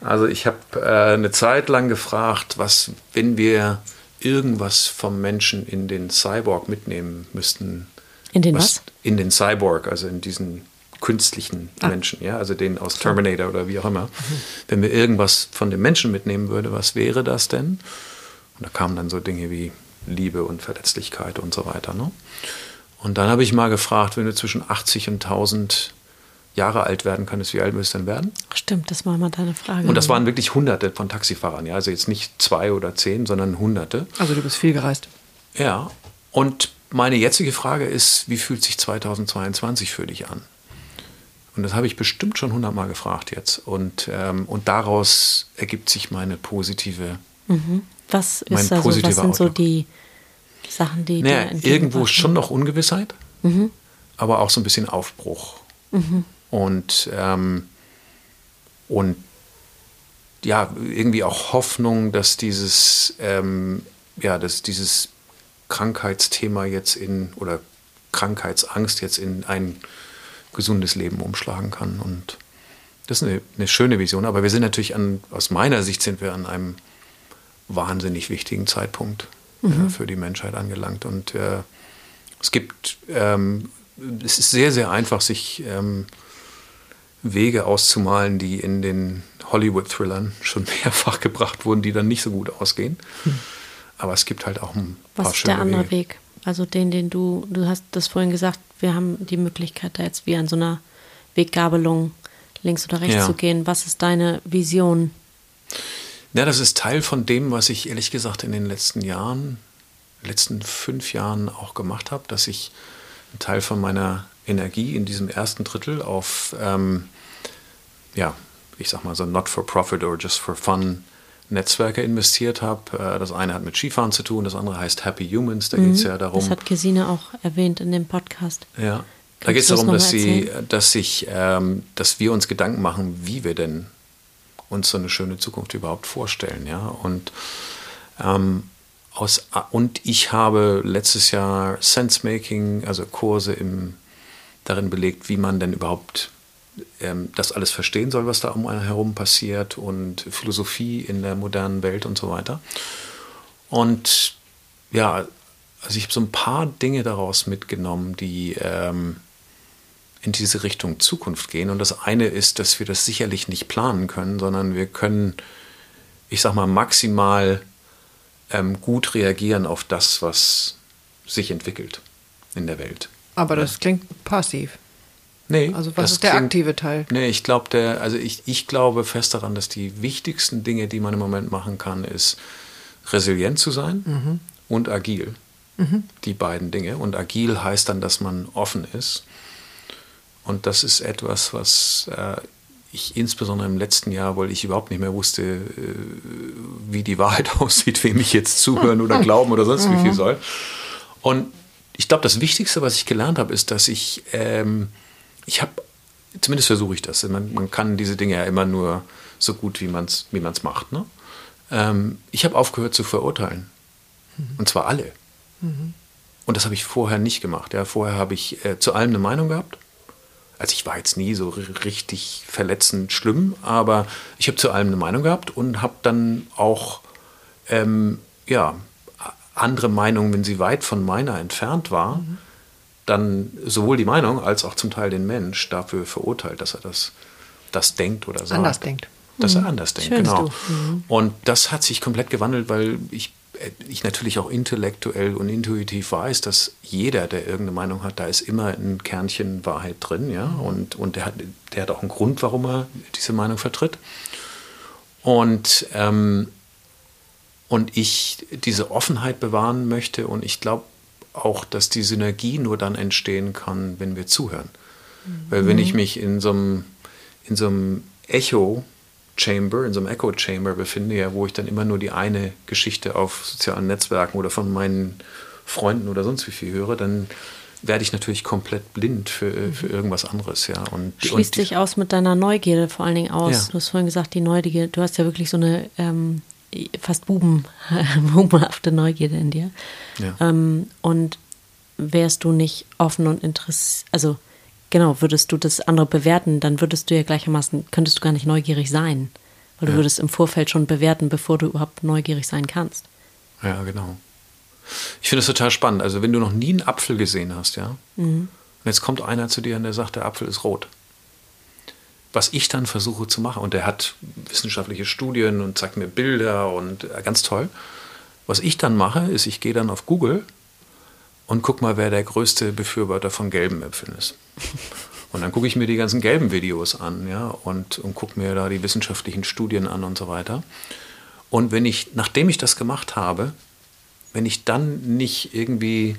Also ich habe äh, eine Zeit lang gefragt, was, wenn wir irgendwas vom Menschen in den Cyborg mitnehmen müssten. In den was? was? In den Cyborg, also in diesen künstlichen ah. Menschen, ja, also den aus Terminator oder wie auch immer. Mhm. Wenn wir irgendwas von dem Menschen mitnehmen würden, was wäre das denn? Und da kamen dann so Dinge wie Liebe und Verletzlichkeit und so weiter. Ne? Und dann habe ich mal gefragt, wenn du zwischen 80 und 1000 Jahre alt werden könntest, wie alt müsstest du denn werden? Stimmt, das war mal deine Frage. Und das waren wirklich Hunderte von Taxifahrern, ja, also jetzt nicht zwei oder zehn, sondern Hunderte. Also du bist viel gereist. Ja, und meine jetzige Frage ist, wie fühlt sich 2022 für dich an? Und das habe ich bestimmt schon hundertmal gefragt jetzt. Und, ähm, und daraus ergibt sich meine positive. Mhm. Was ist also, was sind Outlook. so die Sachen, die naja, irgendwo schon noch Ungewissheit, mhm. aber auch so ein bisschen Aufbruch. Mhm. Und, ähm, und ja, irgendwie auch Hoffnung, dass dieses, ähm, ja, dass dieses Krankheitsthema jetzt in, oder Krankheitsangst jetzt in ein gesundes Leben umschlagen kann. Und das ist eine, eine schöne Vision. Aber wir sind natürlich an, aus meiner Sicht sind wir an einem wahnsinnig wichtigen Zeitpunkt mhm. äh, für die Menschheit angelangt. Und äh, es gibt ähm, es ist sehr, sehr einfach, sich ähm, Wege auszumalen, die in den Hollywood-Thrillern schon mehrfach gebracht wurden, die dann nicht so gut ausgehen. Hm. Aber es gibt halt auch ein Was paar ist der andere Wege. Weg? Also den, den du, du hast das vorhin gesagt, wir haben die Möglichkeit, da jetzt wie an so einer Weggabelung links oder rechts ja. zu gehen. Was ist deine Vision? Ja, das ist Teil von dem, was ich ehrlich gesagt in den letzten Jahren, letzten fünf Jahren auch gemacht habe, dass ich einen Teil von meiner Energie in diesem ersten Drittel auf, ähm, ja, ich sag mal so Not-for-Profit or Just for Fun Netzwerke investiert habe. Äh, das eine hat mit Skifahren zu tun, das andere heißt Happy Humans. Da mhm, geht es ja darum. Das hat Gesine auch erwähnt in dem Podcast. Ja, Kannst da geht es darum, dass, sie, dass, ich, ähm, dass wir uns Gedanken machen, wie wir denn uns so eine schöne Zukunft überhaupt vorstellen. Ja? Und ähm, aus, und ich habe letztes Jahr Sensemaking, also Kurse im, darin belegt, wie man denn überhaupt ähm, das alles verstehen soll, was da um einen herum passiert und Philosophie in der modernen Welt und so weiter. Und ja, also ich habe so ein paar Dinge daraus mitgenommen, die ähm, in diese Richtung Zukunft gehen. Und das eine ist, dass wir das sicherlich nicht planen können, sondern wir können, ich sag mal, maximal ähm, gut reagieren auf das, was sich entwickelt in der Welt. Aber das klingt passiv. Nee, also was ist der klingt, aktive Teil? Nee, ich glaube, der, also ich, ich glaube fest daran, dass die wichtigsten Dinge, die man im Moment machen kann, ist resilient zu sein mhm. und agil. Mhm. Die beiden Dinge. Und agil heißt dann, dass man offen ist. Und das ist etwas, was äh, ich insbesondere im letzten Jahr, weil ich überhaupt nicht mehr wusste, äh, wie die Wahrheit aussieht, wem ich jetzt zuhören oder glauben oder sonst wie viel mhm. soll. Und ich glaube, das Wichtigste, was ich gelernt habe, ist, dass ich, ähm, ich habe, zumindest versuche ich das, man, man, kann diese Dinge ja immer nur so gut, wie man es wie man's macht. Ne? Ähm, ich habe aufgehört zu verurteilen. Mhm. Und zwar alle. Mhm. Und das habe ich vorher nicht gemacht. Ja, vorher habe ich äh, zu allem eine Meinung gehabt also ich war jetzt nie so richtig verletzend schlimm, aber ich habe zu allem eine Meinung gehabt und habe dann auch ähm, ja, andere Meinungen, wenn sie weit von meiner entfernt war, mhm. dann sowohl die Meinung als auch zum Teil den Mensch dafür verurteilt, dass er das, das denkt oder sagt. Anders denkt. Dass er mhm. anders denkt, Schönst genau. Mhm. Und das hat sich komplett gewandelt, weil ich äh, ich natürlich auch intellektuell und intuitiv weiß, dass jeder, der irgendeine Meinung hat, da ist immer ein Kernchen Wahrheit drin, ja, und, und der, hat, der hat auch einen Grund, warum er diese Meinung vertritt. Und, ähm, und ich diese Offenheit bewahren möchte und ich glaube auch, dass die Synergie nur dann entstehen kann, wenn wir zuhören. Mhm. Weil wenn ich mich in so einem, in so einem Echo Chamber, in so einem Echo Chamber befinde, ja, wo ich dann immer nur die eine Geschichte auf sozialen Netzwerken oder von meinen Freunden oder sonst wie viel höre, dann werde ich natürlich komplett blind für, für irgendwas anderes, ja. Und, Schließt und sich aus mit deiner Neugierde vor allen Dingen aus. Ja. Du hast vorhin gesagt, die Neugierde, du hast ja wirklich so eine ähm, fast Buben, bubenhafte Neugierde in dir. Ja. Ähm, und wärst du nicht offen und interessiert, also genau, würdest du das andere bewerten, dann würdest du ja gleichermaßen, könntest du gar nicht neugierig sein. Weil du Ja. würdest im Vorfeld schon bewerten, bevor du überhaupt neugierig sein kannst. Ja, genau. Ich finde es total spannend. Also, wenn du noch nie einen Apfel gesehen hast, ja, und jetzt kommt einer zu dir und der sagt, der Apfel ist rot. Was ich dann versuche zu machen, und der hat wissenschaftliche Studien und zeigt mir Bilder und äh, ganz toll. Was ich dann mache, ist, ich gehe dann auf Google und guck mal, wer der größte Befürworter von gelben Äpfeln ist. Und dann gucke ich mir die ganzen gelben Videos an, ja, und, und gucke mir da die wissenschaftlichen Studien an und so weiter. Und wenn ich, nachdem ich das gemacht habe, wenn ich dann nicht irgendwie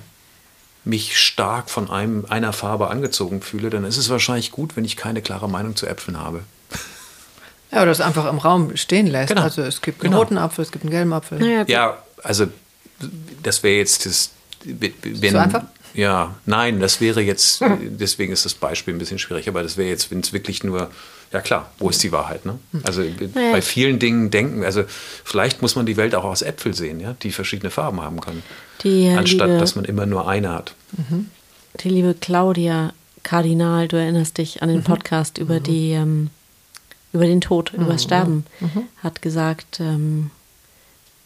mich stark von einem, einer Farbe angezogen fühle, dann ist es wahrscheinlich gut, wenn ich keine klare Meinung zu Äpfeln habe. Ja, oder es einfach im Raum stehen lässt. Genau. Also es gibt einen Genau. roten Apfel, es gibt einen gelben Apfel. Gut. Ja, also das wäre jetzt das. Wenn, So einfach? Ja, nein, das wäre jetzt, deswegen ist das Beispiel ein bisschen schwierig, aber das wäre jetzt, wenn es wirklich nur, ja klar, wo ist die Wahrheit? Ne? Also Naja. bei vielen Dingen denken, also vielleicht muss man die Welt auch aus Äpfel sehen, ja, die verschiedene Farben haben können. Die, äh, anstatt liebe- dass man immer nur eine hat. Die liebe Claudia Kardinal, du erinnerst dich an den Podcast über die ähm, über den Tod, über das Sterben, hat gesagt, ähm,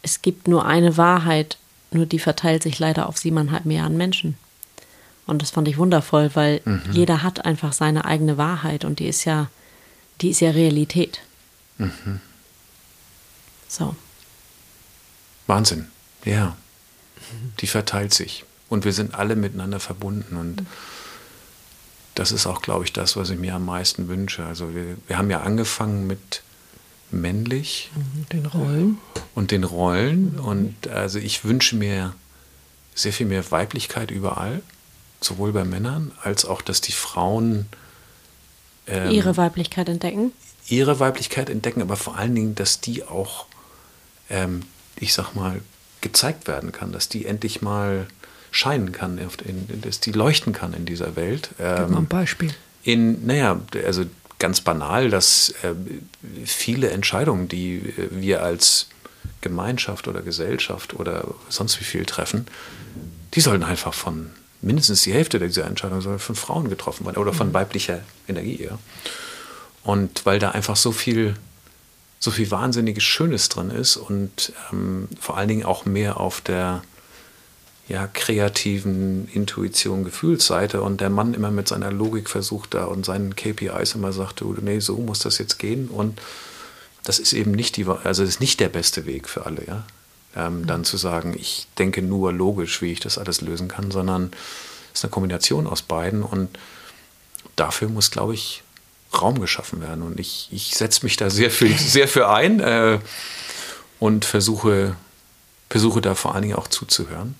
es gibt nur eine Wahrheit, nur die verteilt sich leider auf siebeneinhalb Milliarden Menschen. Und das fand ich wundervoll, weil jeder hat einfach seine eigene Wahrheit und die ist ja, die ist ja Realität. So. Wahnsinn, ja. Die verteilt sich. Und wir sind alle miteinander verbunden. Und das ist auch, glaube ich, das, was ich mir am meisten wünsche. Also wir, wir haben ja angefangen mit männlich Den Rollen. und den Rollen. Und also ich wünsche mir sehr viel mehr Weiblichkeit überall, sowohl bei Männern als auch, dass die Frauen ähm, Ihre Weiblichkeit entdecken. ihre Weiblichkeit entdecken, aber vor allen Dingen, dass die auch, ähm, ich sag mal, gezeigt werden kann, dass die endlich mal scheinen kann, dass die leuchten kann in dieser Welt. Gib mal ein Ähm, Beispiel. in, naja, also ganz banal, dass äh, viele Entscheidungen, die äh, wir als Gemeinschaft oder Gesellschaft oder sonst wie viel treffen, die sollten einfach von mindestens die Hälfte dieser Entscheidungen soll von Frauen getroffen werden oder von weiblicher Energie. Ja. Und weil da einfach so viel, so viel wahnsinniges Schönes drin ist und ähm, vor allen Dingen auch mehr auf der ja, kreativen Intuition, Gefühlsseite und der Mann immer mit seiner Logik versucht da und seinen KPIs immer sagt, du, nee, so muss das jetzt gehen und das ist eben nicht die, also ist nicht der beste Weg für alle, ja. Ähm, Dann zu sagen, ich denke nur logisch, wie ich das alles lösen kann, sondern es ist eine Kombination aus beiden und dafür muss, glaube ich, Raum geschaffen werden. Und ich, ich setze mich da sehr für, sehr für ein äh, und versuche, versuche da vor allen Dingen auch zuzuhören.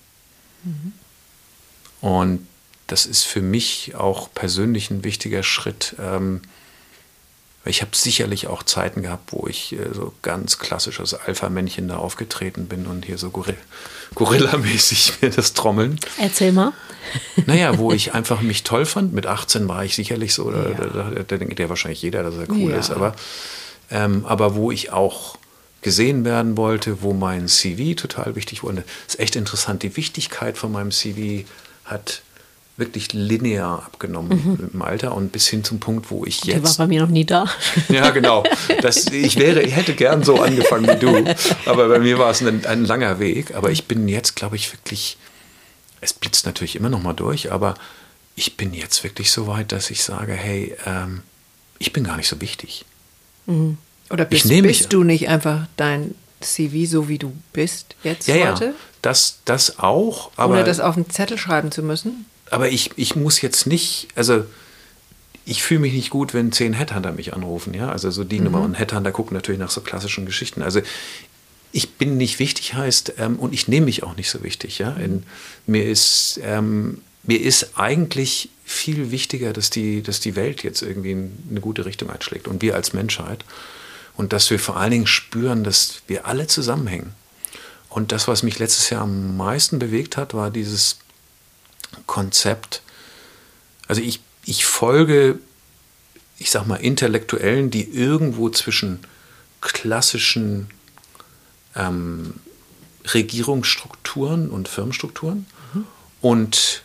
Und das ist für mich auch persönlich ein wichtiger Schritt. Ähm, ich habe sicherlich auch Zeiten gehabt, wo ich äh, so ganz klassisch als Alpha-Männchen da aufgetreten bin und hier so Gorilla- Gorilla-mäßig mir das Trommeln. Erzähl mal. Naja, wo ich einfach mich toll fand. Mit 18 war ich sicherlich so, da, Ja. da, da, da denkt ja wahrscheinlich jeder, dass er cool Ja. ist, aber, ähm, aber wo ich auch gesehen werden wollte, wo mein CV total wichtig wurde. Das ist echt interessant. Die Wichtigkeit von meinem CV hat wirklich linear abgenommen mit dem Alter und bis hin zum Punkt, wo ich Die war jetzt bei mir noch nie da. ja, genau. Das, ich, wäre, ich hätte gern so angefangen wie du. Aber bei mir war es ein, ein langer Weg. Aber ich bin jetzt, glaube ich, wirklich. Es blitzt natürlich immer noch mal durch, aber ich bin jetzt wirklich so weit, dass ich sage: Hey, ähm, ich bin gar nicht so wichtig. Oder bist, mich- bist du nicht einfach dein CV so wie du bist jetzt Ja, ja. heute? Das, das auch. Aber, Ohne das auf den Zettel schreiben zu müssen? Aber ich, ich muss jetzt nicht. Also. Ich fühle mich nicht gut, wenn zehn Headhunter mich anrufen, ja. Also so die Nummer. Und Headhunter gucken natürlich nach so klassischen Geschichten. Also ich bin nicht wichtig heißt ähm, und ich nehme mich auch nicht so wichtig. Ja? In, mir, ist, ähm, mir ist eigentlich viel wichtiger, dass die, dass die Welt jetzt irgendwie in eine gute Richtung einschlägt und wir als Menschheit. und dass wir vor allen Dingen spüren, dass wir alle zusammenhängen. Und das, was mich letztes Jahr am meisten bewegt hat, war dieses Konzept. Also ich, ich folge, ich sag mal, Intellektuellen, die irgendwo zwischen klassischen ähm, Regierungsstrukturen und Firmenstrukturen mhm. und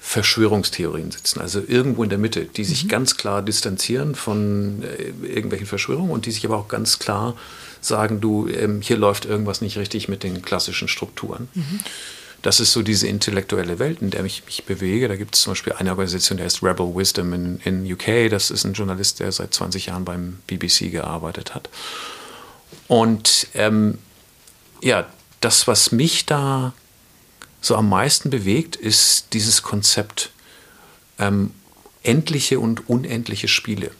Verschwörungstheorien sitzen, also irgendwo in der Mitte, die sich mhm. ganz klar distanzieren von äh, irgendwelchen Verschwörungen und die sich aber auch ganz klar sagen, du, ähm, hier läuft irgendwas nicht richtig mit den klassischen Strukturen. Mhm. Das ist so diese intellektuelle Welt, in der ich mich bewege. Da gibt es zum Beispiel eine Organisation, die heißt Rebel Wisdom in, in UK. Das ist ein Journalist, der seit 20 Jahren beim BBC gearbeitet hat. Und ähm, ja, das, was mich da so am meisten bewegt, ist dieses Konzept ähm, endliche und unendliche Spiele.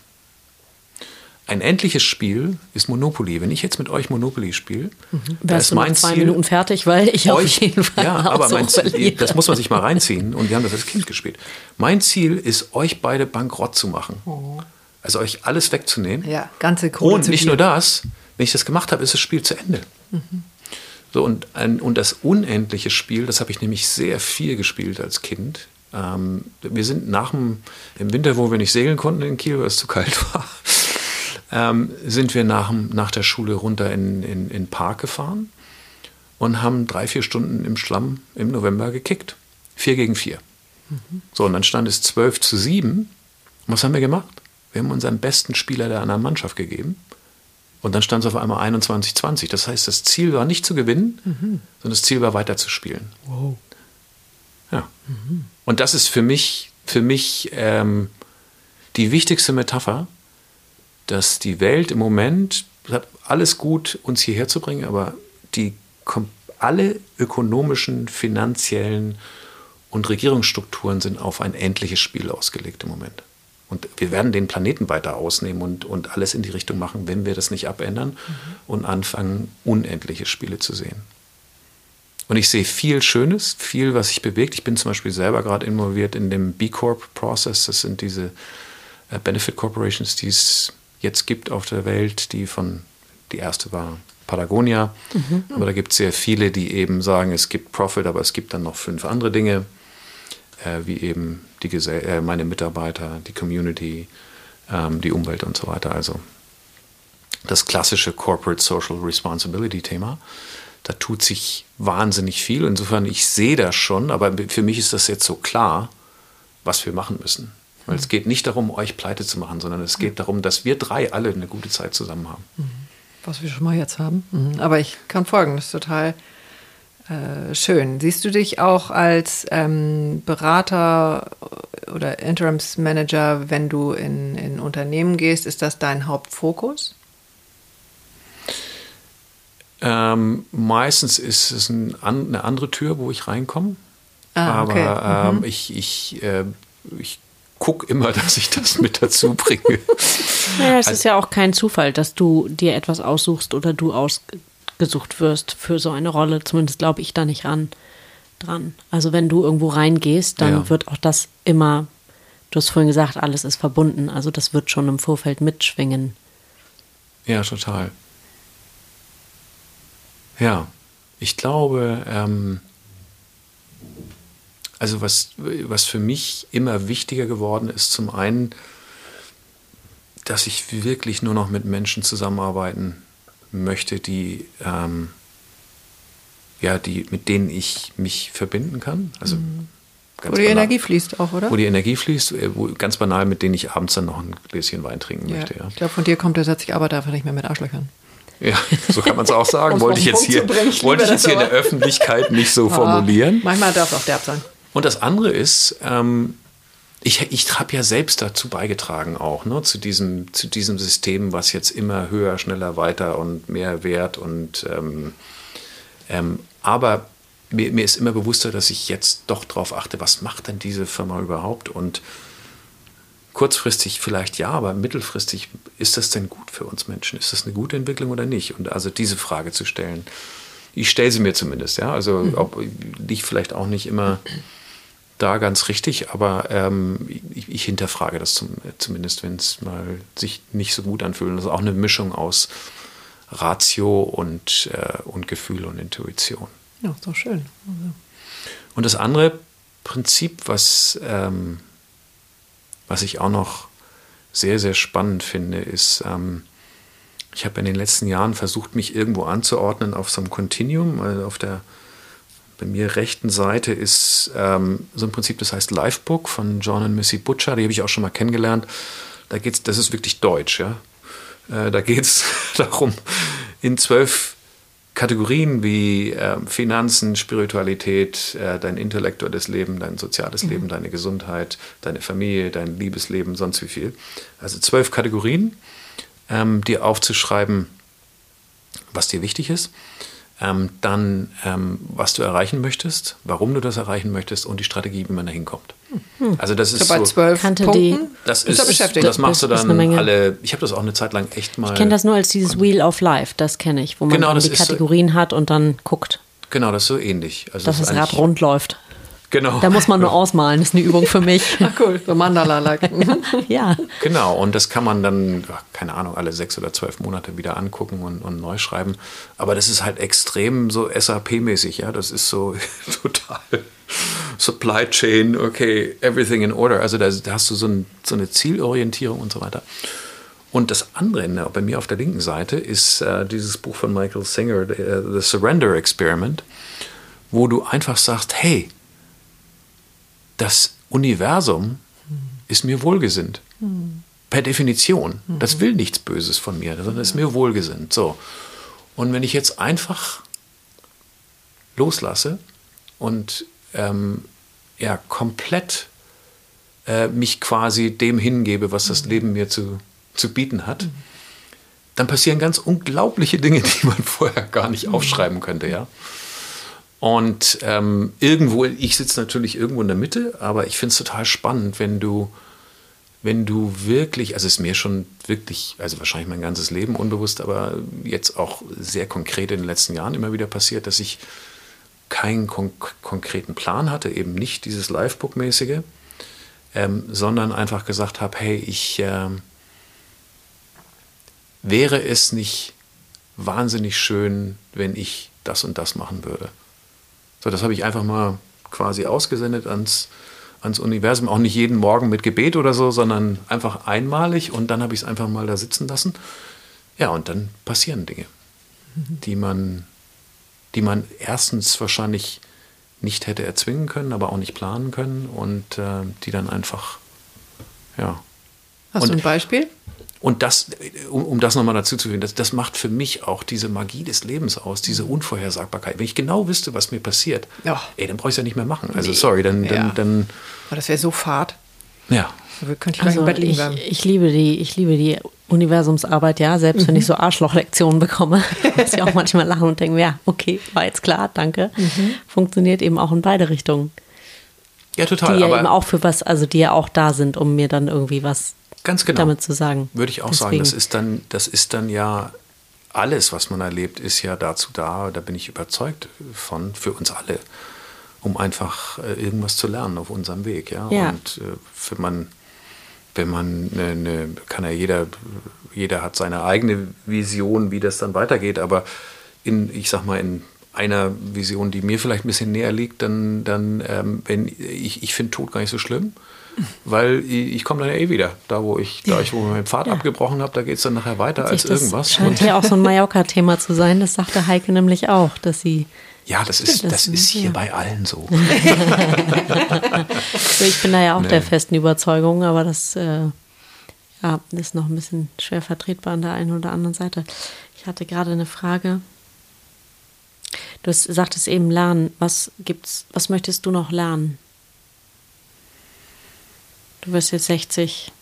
Ein endliches Spiel ist Monopoly. Wenn ich jetzt mit euch Monopoly spiele, mhm. da ist mein zwei Ziel, Minuten fertig, weil ich euch, auf jeden Fall ja, aber mein Ziel, das muss man sich mal reinziehen. Und wir haben das als Kind gespielt. Mein Ziel ist, euch beide bankrott zu machen. Oh. Also euch alles wegzunehmen. Ja, ganze Kohle Und nicht nur das, wenn ich das gemacht habe, ist das Spiel zu Ende. Mhm. So, und, ein, und das unendliche Spiel, das habe ich nämlich sehr viel gespielt als Kind. Ähm, wir sind nach dem, im Winter, wo wir nicht segeln konnten in Kiel, weil es zu kalt war, ähm, sind wir nach, nach der Schule runter in, in, in Park gefahren und haben drei, vier Stunden im Schlamm im November gekickt. Vier gegen vier. Mhm. So, und dann stand es 12 zu 7. Und was haben wir gemacht? Wir haben unseren besten Spieler der anderen Mannschaft gegeben und dann stand es auf einmal 21-20. Das heißt, das Ziel war nicht zu gewinnen, mhm. sondern das Ziel war weiterzuspielen. Wow. Ja. Mhm. Und das ist für mich, für mich ähm, die wichtigste Metapher, dass die Welt im Moment hat alles gut, uns hierher zu bringen, aber die alle ökonomischen, finanziellen und Regierungsstrukturen sind auf ein endliches Spiel ausgelegt im Moment. Und wir werden den Planeten weiter ausnehmen und, und alles in die Richtung machen, wenn wir das nicht abändern mhm. und anfangen, unendliche Spiele zu sehen. Und ich sehe viel Schönes, viel, was sich bewegt. Ich bin zum Beispiel selber gerade involviert in dem B Corp-Process. Das sind diese äh, Benefit Corporations, die es jetzt gibt auf der Welt, die von, die erste war Patagonia. Mhm. Aber da gibt es sehr viele, die eben sagen, es gibt Profit, aber es gibt dann noch fünf andere Dinge, äh, wie eben die Gesell äh, meine Mitarbeiter, die Community, ähm, die Umwelt und so weiter. Also das klassische Corporate Social Responsibility Thema. Da tut sich wahnsinnig viel. Insofern, ich sehe das schon, aber für mich ist das jetzt so klar, was wir machen müssen. Weil es geht nicht darum, euch pleite zu machen, sondern es geht darum, dass wir drei alle eine gute Zeit zusammen haben. Mhm. Was wir schon mal jetzt haben. Mhm. Aber ich kann folgen, das ist total äh, schön. Siehst du dich auch als ähm, Berater oder Interimsmanager, wenn du in, in Unternehmen gehst? Ist das dein Hauptfokus? Ähm, meistens ist es ein, eine andere Tür, wo ich reinkomme. Ah, okay. Aber ähm, mhm. ich, ich, äh, ich gucke immer, dass ich das mit dazu bringe. Naja, es also, ist ja auch kein Zufall, dass du dir etwas aussuchst oder du aus, gesucht wirst für so eine Rolle. Zumindest glaube ich da nicht ran dran. Also wenn du irgendwo reingehst, dann ja. wird auch das immer, du hast vorhin gesagt, alles ist verbunden. Also das wird schon im Vorfeld mitschwingen. Ja, total. Ja, ich glaube, ähm, also was, was für mich immer wichtiger geworden ist, zum einen, dass ich wirklich nur noch mit Menschen zusammenarbeiten möchte, die, ähm, ja, die, mit denen ich mich verbinden kann. Also mhm. wo die banal, Energie fließt auch, oder? Wo die Energie fließt, äh, wo, ganz banal, mit denen ich abends dann noch ein Gläschen Wein trinken ja. möchte. Ja. Ich glaube, von dir kommt der Satz, ich arbeite einfach nicht mehr mit Arschlöchern. Ja, so kann man es auch sagen. wollte ich jetzt hier, bringen, wollte ich jetzt hier in der Öffentlichkeit nicht so ah, formulieren. Manchmal darf es auch derb sein. Und das andere ist, ähm, ich, ich habe ja selbst dazu beigetragen auch, ne, zu, diesem, zu diesem System, was jetzt immer höher, schneller, weiter und mehr wert und ähm, ähm, aber mir, mir, ist immer bewusster, dass ich jetzt doch darauf achte, was macht denn diese Firma überhaupt und kurzfristig vielleicht ja, aber mittelfristig ist das denn gut für uns Menschen? Ist das eine gute Entwicklung oder nicht? Und also diese Frage zu stellen, ich stelle sie mir zumindest, ja, also mhm. ob ich vielleicht auch nicht immer da ganz richtig, aber ähm, ich, ich, hinterfrage das zum, zumindest, wenn es mal sich nicht so gut anfühlt. Das ist auch eine Mischung aus Ratio und, äh, und Gefühl und Intuition. Ja, ist doch schön. Also. Und das andere Prinzip, was, ähm, was ich auch noch sehr, sehr spannend finde, ist, ähm, ich habe in den letzten Jahren versucht, mich irgendwo anzuordnen auf so einem Continuum. Also auf der bei mir rechten Seite ist ähm, so ein Prinzip, das heißt Livebook von John und Missy Butcher. Die habe ich auch schon mal kennengelernt. Da geht's, das ist wirklich deutsch, ja. Äh, da geht es darum, in zwölf Kategorien wie äh, Finanzen, Spiritualität, äh, dein intellektuelles Leben, dein soziales mhm. Leben, deine Gesundheit, deine Familie, dein Liebesleben, sonst wie viel. Also zwölf Kategorien ähm, dir aufzuschreiben, was dir wichtig ist. Ähm, dann, ähm, was du erreichen möchtest, warum du das erreichen möchtest und die Strategie, wie man da hinkommt. Hm. Also das ist so bei zwölf Punkten. Die, das ist, ist beschäftigt. Das machst du dann alle. Ich habe das auch eine Zeit lang echt mal. Ich kenne das nur als dieses Wheel of Life. Das kenne ich, wo man genau, die Kategorien so, hat und dann guckt. Genau, das ist so ähnlich. Also dass das, das Rad rund läuft. Genau. Da muss man nur ausmalen, das ist eine Übung für mich. Ach cool, so Mandala-like. ja. Genau, und das kann man dann, keine Ahnung, alle sechs oder zwölf Monate wieder angucken und, und neu schreiben. Aber das ist halt extrem so SAP-mäßig, ja. Das ist so total Supply Chain, okay, everything in order. Also da, da hast du so, ein, so, eine Zielorientierung und so weiter. Und das andere, ne, bei mir auf der linken Seite, ist äh, dieses Buch von Michael Singer, The, uh, The Surrender Experiment, wo du einfach sagst, hey, das Universum ist mir wohlgesinnt. Per Definition. Das will nichts Böses von mir, sondern ist mir wohlgesinnt. So. Und wenn ich jetzt einfach loslasse und ähm, ja, komplett äh, mich quasi dem hingebe, was das Leben mir zu, zu bieten hat, dann passieren ganz unglaubliche Dinge, die man vorher gar nicht aufschreiben könnte, ja. Und ähm, irgendwo, ich sitze natürlich irgendwo in der Mitte, aber ich finde es total spannend, wenn du, wenn du wirklich, also es ist mir schon wirklich, also wahrscheinlich mein ganzes Leben unbewusst, aber jetzt auch sehr konkret in den letzten Jahren immer wieder passiert, dass ich keinen konk konkreten Plan hatte, eben nicht dieses Livebook-mäßige, ähm, sondern einfach gesagt habe, hey, ich äh, wäre es nicht wahnsinnig schön, wenn ich das und das machen würde. So, das habe ich einfach mal quasi ausgesendet ans, ans Universum. Auch nicht jeden Morgen mit Gebet oder so, sondern einfach einmalig und dann habe ich es einfach mal da sitzen lassen. Ja, und dann passieren Dinge, die man, die man erstens wahrscheinlich nicht hätte erzwingen können, aber auch nicht planen können und äh, die dann einfach, ja. Hast und, du ein Beispiel? Und das, um, um das nochmal dazu zu führen, das, das macht für mich auch diese Magie des Lebens aus, diese mhm. Unvorhersagbarkeit. Wenn ich genau wüsste, was mir passiert, ja. ey, dann brauche ich es ja nicht mehr machen. Also nee. sorry, dann, dann, ja. dann Aber das wäre so fad. Ja. Ich also im Bett liegen bleiben. Ich, ich, liebe die, ich liebe die Universumsarbeit, ja, selbst mhm. wenn ich so Arschlochlektionen bekomme, muss ich auch manchmal lachen und denken, ja, okay, war jetzt klar, danke. Mhm. Funktioniert eben auch in beide Richtungen. Ja, total. Die ja eben auch für was, also die ja auch da sind, um mir dann irgendwie was Ganz genau. damit zu sagen. Würde ich auch Deswegen. sagen. Das ist, dann, das ist dann ja alles, was man erlebt, ist ja dazu da, da bin ich überzeugt von, für uns alle, um einfach äh, irgendwas zu lernen auf unserem Weg. Ja? ja. Und äh, wenn man, wenn man eine, eine, kann ja jeder, jeder hat seine eigene Vision, wie das dann weitergeht, aber in, ich sag mal, in einer Vision, die mir vielleicht ein bisschen näher liegt, dann, dann ähm, wenn ich, ich finde Tod gar nicht so schlimm weil ich, ich komme dann ja eh wieder. Da, wo ich, da ich wo meinen Pfad ja. abgebrochen habe, da geht es dann nachher weiter als irgendwas. Das scheint hier auch so ein Mallorca-Thema zu sein. Das sagte Heike nämlich auch, dass sie. Ja, das ist, das, das ist hier ja. bei allen so. ich bin da ja auch nee. der festen Überzeugung, aber das äh, ja, ist noch ein bisschen schwer vertretbar an der einen oder anderen Seite. Ich hatte gerade eine Frage. Du sagtest eben lernen. Was gibt's, was möchtest du noch lernen? Du wirst jetzt 60.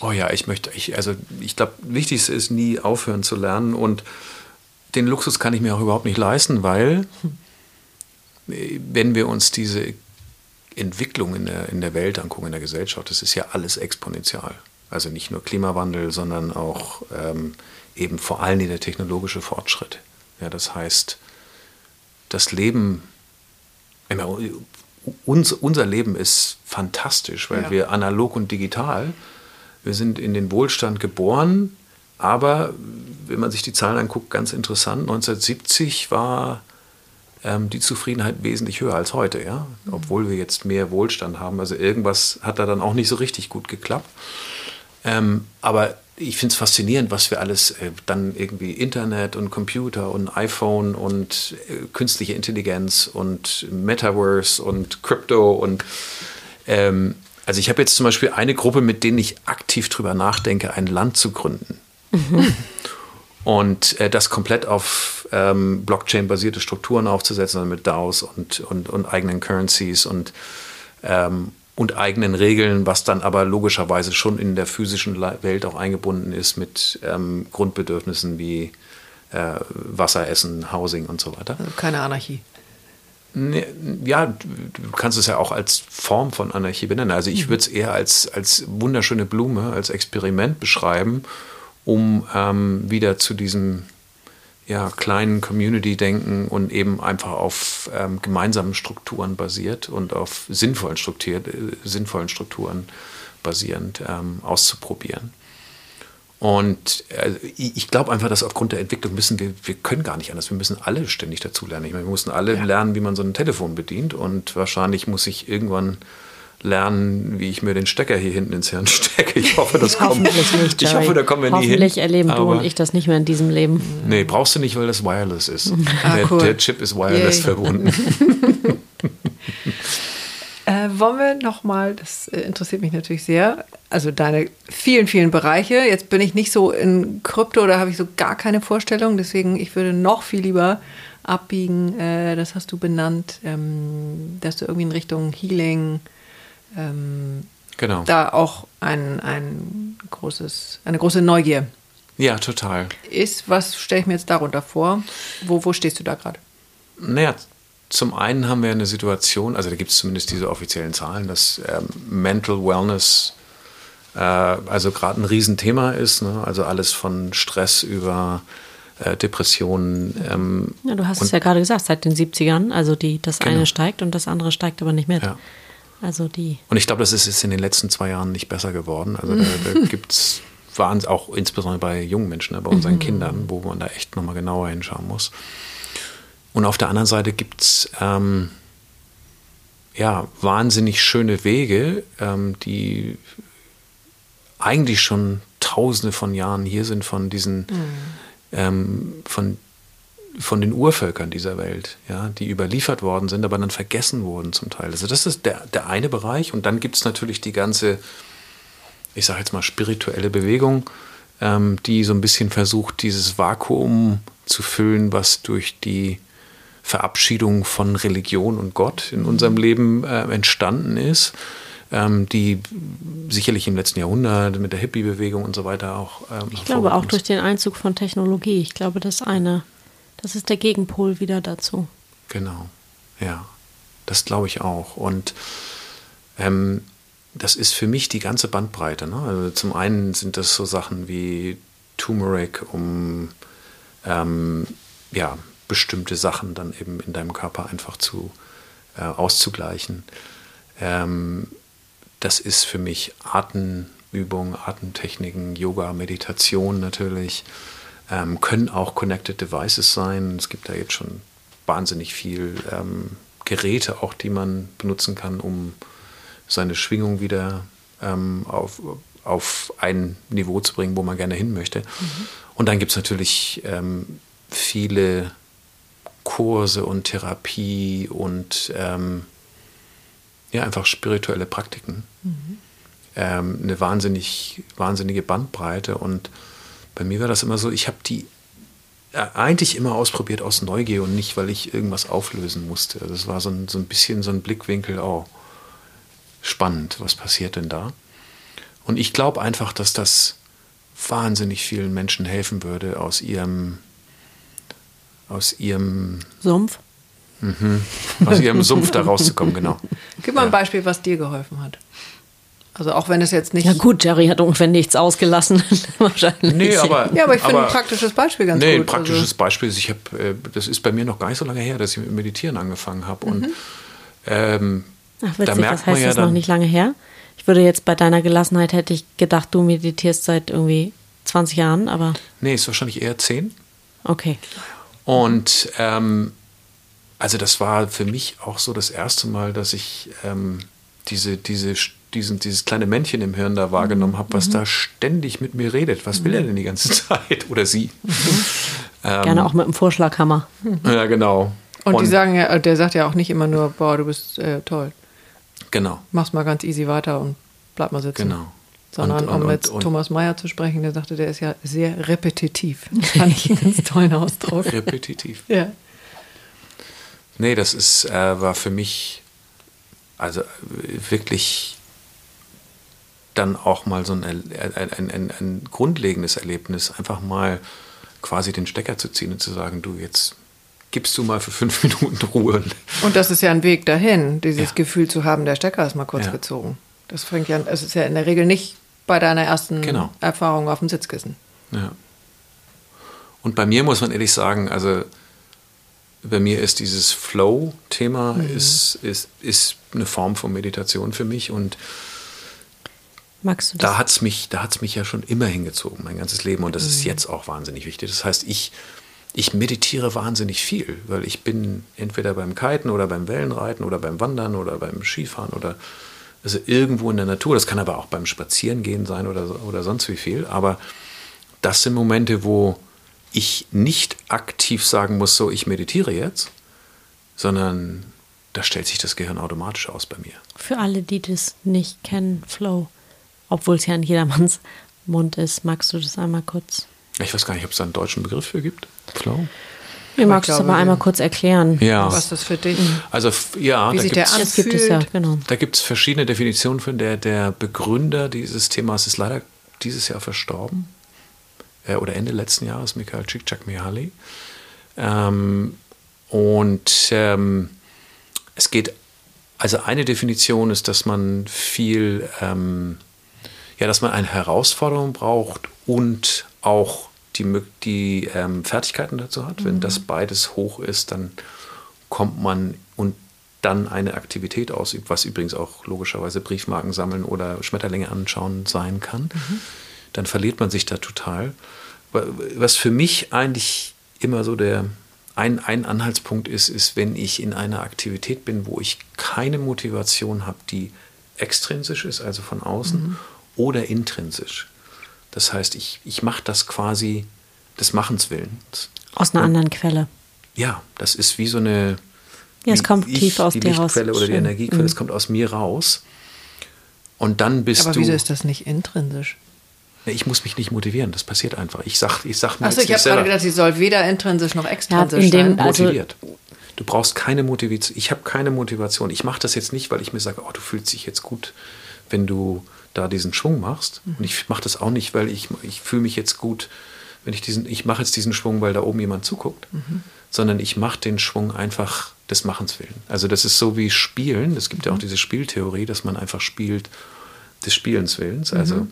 Oh ja, ich möchte, ich, also ich glaube, wichtigste ist nie aufhören zu lernen und den Luxus kann ich mir auch überhaupt nicht leisten, weil wenn wir uns diese Entwicklung in der, in der Welt angucken, in der Gesellschaft, das ist ja alles exponentiell. Also nicht nur Klimawandel, sondern auch ähm, eben vor allem der technologische Fortschritt. Ja, das heißt, das Leben, uns, unser Leben ist fantastisch, weil Ja. wir analog und digital, wir sind in den Wohlstand geboren, aber wenn man sich die Zahlen anguckt, ganz interessant, 1970 war ähm, die Zufriedenheit wesentlich höher als heute, ja, obwohl wir jetzt mehr Wohlstand haben. Also irgendwas hat da dann auch nicht so richtig gut geklappt. Ähm, aber ich finde es faszinierend, was wir alles äh, dann irgendwie Internet und Computer und iPhone und äh, künstliche Intelligenz und Metaverse und Crypto und ähm, also ich habe jetzt zum Beispiel eine Gruppe, mit denen ich aktiv drüber nachdenke, ein Land zu gründen. Und äh, das komplett auf ähm, Blockchain-basierte Strukturen aufzusetzen, also mit DAOs und, und, und eigenen Currencies und, ähm, und eigenen Regeln, was dann aber logischerweise schon in der physischen Welt auch eingebunden ist mit ähm, Grundbedürfnissen wie äh, Wasser, Essen, Housing und so weiter. Also keine Anarchie. Ja, du du kannst es ja auch als Form von Anarchie benennen. Also ich würde es eher als, als wunderschöne Blume, als Experiment beschreiben, um ähm, wieder zu diesem ja, kleinen Community-Denken und eben einfach auf ähm, gemeinsamen Strukturen basiert und auf sinnvollen, Struktur, äh, sinnvollen Strukturen basierend ähm, auszuprobieren. Und äh, ich ich glaube einfach, dass aufgrund der Entwicklung müssen wir, wir können gar nicht anders. Wir müssen alle ständig dazulernen. Ich meine, wir mussten alle Ja. lernen, wie man so ein Telefon bedient. Und wahrscheinlich muss ich irgendwann lernen, wie ich mir den Stecker hier hinten ins Hirn stecke. Ich hoffe, das kommt. Nicht. Ich hoffe, da kommen wir nie hin. Hoffentlich erleben du und ich das nicht mehr in diesem Leben. Nee, brauchst du nicht, weil das wireless ist. Ah, der, cool. der Chip ist wireless Yay. verbunden. Äh, wollen wir nochmal, das äh, interessiert mich natürlich sehr, also deine vielen, vielen Bereiche. Jetzt bin ich nicht so in Krypto, da habe ich so gar keine Vorstellung, deswegen ich würde noch viel lieber abbiegen, äh, das hast du benannt, ähm, dass du irgendwie in Richtung Healing ähm, Genau. da auch ein, ein großes, eine große Neugier Ja, total. ist. Was stelle ich mir jetzt darunter vor? Wo, wo stehst du da gerade? Naja, zum einen haben wir eine Situation, also da gibt es zumindest diese offiziellen Zahlen, dass ähm, Mental Wellness äh, also gerade ein Riesenthema ist. Ne? Also alles von Stress über äh, Depressionen. Ähm, Ja, du hast es ja gerade gesagt, seit den 70ern. Also die, das Genau. eine steigt und das andere steigt aber nicht mit. Ja. Also die. Und ich glaube, das ist, ist in den letzten zwei Jahren nicht besser geworden. Also da, da gibt es waren auch insbesondere bei jungen Menschen, ne, bei unseren Kindern, wo man da echt nochmal genauer hinschauen muss. Und auf der anderen Seite gibt es ähm, ja, wahnsinnig schöne Wege, ähm, die eigentlich schon tausende von Jahren hier sind von diesen, ähm, von, von den Urvölkern dieser Welt, ja, die überliefert worden sind, aber dann vergessen wurden zum Teil. Also das ist der, der eine Bereich. Und dann gibt es natürlich die ganze, ich sage jetzt mal, spirituelle Bewegung, ähm, die so ein bisschen versucht, dieses Vakuum zu füllen, was durch die Verabschiedung von Religion und Gott in unserem Leben äh, entstanden ist, ähm, die sicherlich im letzten Jahrhundert mit der Hippie-Bewegung und so weiter auch. Ähm, Ich glaube auch durch den Einzug von Technologie. Ich glaube, das eine, das ist der Gegenpol wieder dazu. Genau, ja, das glaube ich auch. Und ähm, das ist für mich die ganze Bandbreite. Ne? Also zum einen sind das so Sachen wie Turmeric, um ähm, ja, bestimmte Sachen dann eben in deinem Körper einfach zu äh, auszugleichen. Ähm, das ist für mich Atemübungen, Atemtechniken, Yoga, Meditation natürlich. Ähm, können auch Connected Devices sein. Es gibt da jetzt schon wahnsinnig viel ähm, Geräte auch, die man benutzen kann, um seine Schwingung wieder ähm, auf, auf ein Niveau zu bringen, wo man gerne hin möchte. Und dann gibt es natürlich ähm, viele Kurse und Therapie und ähm, ja, einfach spirituelle Praktiken. Ähm, eine wahnsinnig, wahnsinnige Bandbreite. Und bei mir war das immer so, ich habe die äh, eigentlich immer ausprobiert aus Neugier und nicht, weil ich irgendwas auflösen musste. Das war so ein, so ein bisschen so ein Blickwinkel, oh, spannend, was passiert denn da? Und ich glaube einfach, dass das wahnsinnig vielen Menschen helfen würde, aus ihrem, aus ihrem, Sumpf. aus ihrem Sumpf da rauszukommen, genau. Gib mal ein Ja. Beispiel, was dir geholfen hat. Also auch wenn es jetzt nicht. Ja gut, Jerry hat ungefähr nichts ausgelassen. Wahrscheinlich. Nee, aber, Ja, aber ich finde ein praktisches Beispiel ganz nee, gut. ein praktisches Also, Beispiel ist, ich habe, äh, das ist bei mir noch gar nicht so lange her, dass ich mit Meditieren angefangen habe. Mhm. Und ähm, Ach, witzig, da merkt das man heißt, ja das ist noch nicht lange her. Ich würde jetzt bei deiner Gelassenheit hätte ich gedacht, du meditierst seit irgendwie 20 Jahren, aber nee, ist wahrscheinlich eher zehn. okay. Und ähm, also das war für mich auch so das erste Mal, dass ich ähm, diese, diese, diesen, dieses kleine Männchen im Hirn da wahrgenommen habe, was da ständig mit mir redet. Was will er denn die ganze Zeit? Oder sie? Ähm, Gerne auch mit dem Vorschlaghammer. Ja, genau. Und, die sagen ja, der sagt ja auch nicht immer nur, boah, du bist äh, toll. Genau, Mach's mal ganz easy weiter und bleib mal sitzen. genau. Sondern Und- und- um mit und- und- Thomas Mayer zu sprechen, der sagte, der ist ja sehr repetitiv. Das fand ich einen ganz tollen Ausdruck. Repetitiv. Ja. Nee, das ist, äh, war für mich also äh, wirklich dann auch mal so ein, ein, ein, ein, grundlegendes Erlebnis, einfach mal quasi den Stecker zu ziehen und zu sagen, du, jetzt gibst du mal für fünf Minuten Ruhe. Und das ist ja ein Weg dahin, dieses Ja. Gefühl zu haben, der Stecker ist mal kurz Ja. gezogen. Das fängt ja, es ist ja in der Regel nicht bei deiner ersten Genau. Erfahrung auf dem Sitzkissen. Ja. Und bei mir muss man ehrlich sagen, also bei mir ist dieses Flow-Thema ist, ist, ist eine Form von Meditation für mich und Magst du das? da hat es mich, da hat's mich ja schon immer hingezogen, mein ganzes Leben. Und das ist jetzt auch wahnsinnig wichtig. Das heißt, ich, ich meditiere wahnsinnig viel, weil ich bin entweder beim Kiten oder beim Wellenreiten oder beim Wandern oder beim Skifahren oder also irgendwo in der Natur. Das kann aber auch beim Spazierengehen sein oder, oder sonst wie viel. Aber das sind Momente, wo ich nicht aktiv sagen muss, so ich meditiere jetzt, sondern da stellt sich das Gehirn automatisch aus bei mir. Für alle, die das nicht kennen, Flow, obwohl es ja in jedermanns Mund ist, magst du das einmal kurz? Ich weiß gar nicht, ob es da einen deutschen Begriff für gibt. Flow? Mir ich magst du es aber einmal kurz erklären. Ja. Was das für dich? Also ja, Wie da sich der Das gibt es ja, anfühlt. genau. da gibt es verschiedene Definitionen von der der Begründer dieses Themas ist leider dieses Jahr verstorben äh, oder Ende letzten Jahres Mikhail Csikszentmihalyi. Ähm, und ähm, es geht also eine Definition ist, dass man viel ähm, ja, dass man eine Herausforderung braucht und auch die, die ähm, Fertigkeiten dazu hat. Wenn das beides hoch ist, dann kommt man und dann eine Aktivität ausübt, was übrigens auch logischerweise Briefmarken sammeln oder Schmetterlinge anschauen sein kann, dann verliert man sich da total. Wa- Was für mich eigentlich immer so der ein, ein Anhaltspunkt ist, ist, wenn ich in einer Aktivität bin, wo ich keine Motivation habe, die extrinsisch ist, also von außen, oder intrinsisch. Das heißt, ich, ich mache das quasi des Machens Willens. Aus einer anderen Quelle. Ja, das ist wie so eine. Ja, es wie kommt ich, tief aus die dir raus. Lichtquelle oder die. Energiequelle, Mhm. es kommt aus mir raus. Und dann bist Aber du. wieso ist das nicht intrinsisch? Ich muss mich nicht motivieren, das passiert einfach. Ich sag, ich sag mir Achso, ich habe gerade gedacht, sie soll weder intrinsisch noch extrinsisch in dem- sein. also- motiviert. Du brauchst keine Motivation. Ich habe keine Motivation. Ich mache das jetzt nicht, weil ich mir sage, oh, du fühlst dich jetzt gut, wenn du da diesen Schwung machst. Mhm. Und ich mache das auch nicht, weil ich, ich fühle mich jetzt gut, wenn ich diesen, ich mache jetzt diesen Schwung, weil da oben jemand zuguckt, Mhm. sondern ich mache den Schwung einfach des Machens willen. Also das ist so wie Spielen. Es Mhm. gibt ja auch diese Spieltheorie, dass man einfach spielt des Spielens Mhm. willens. Also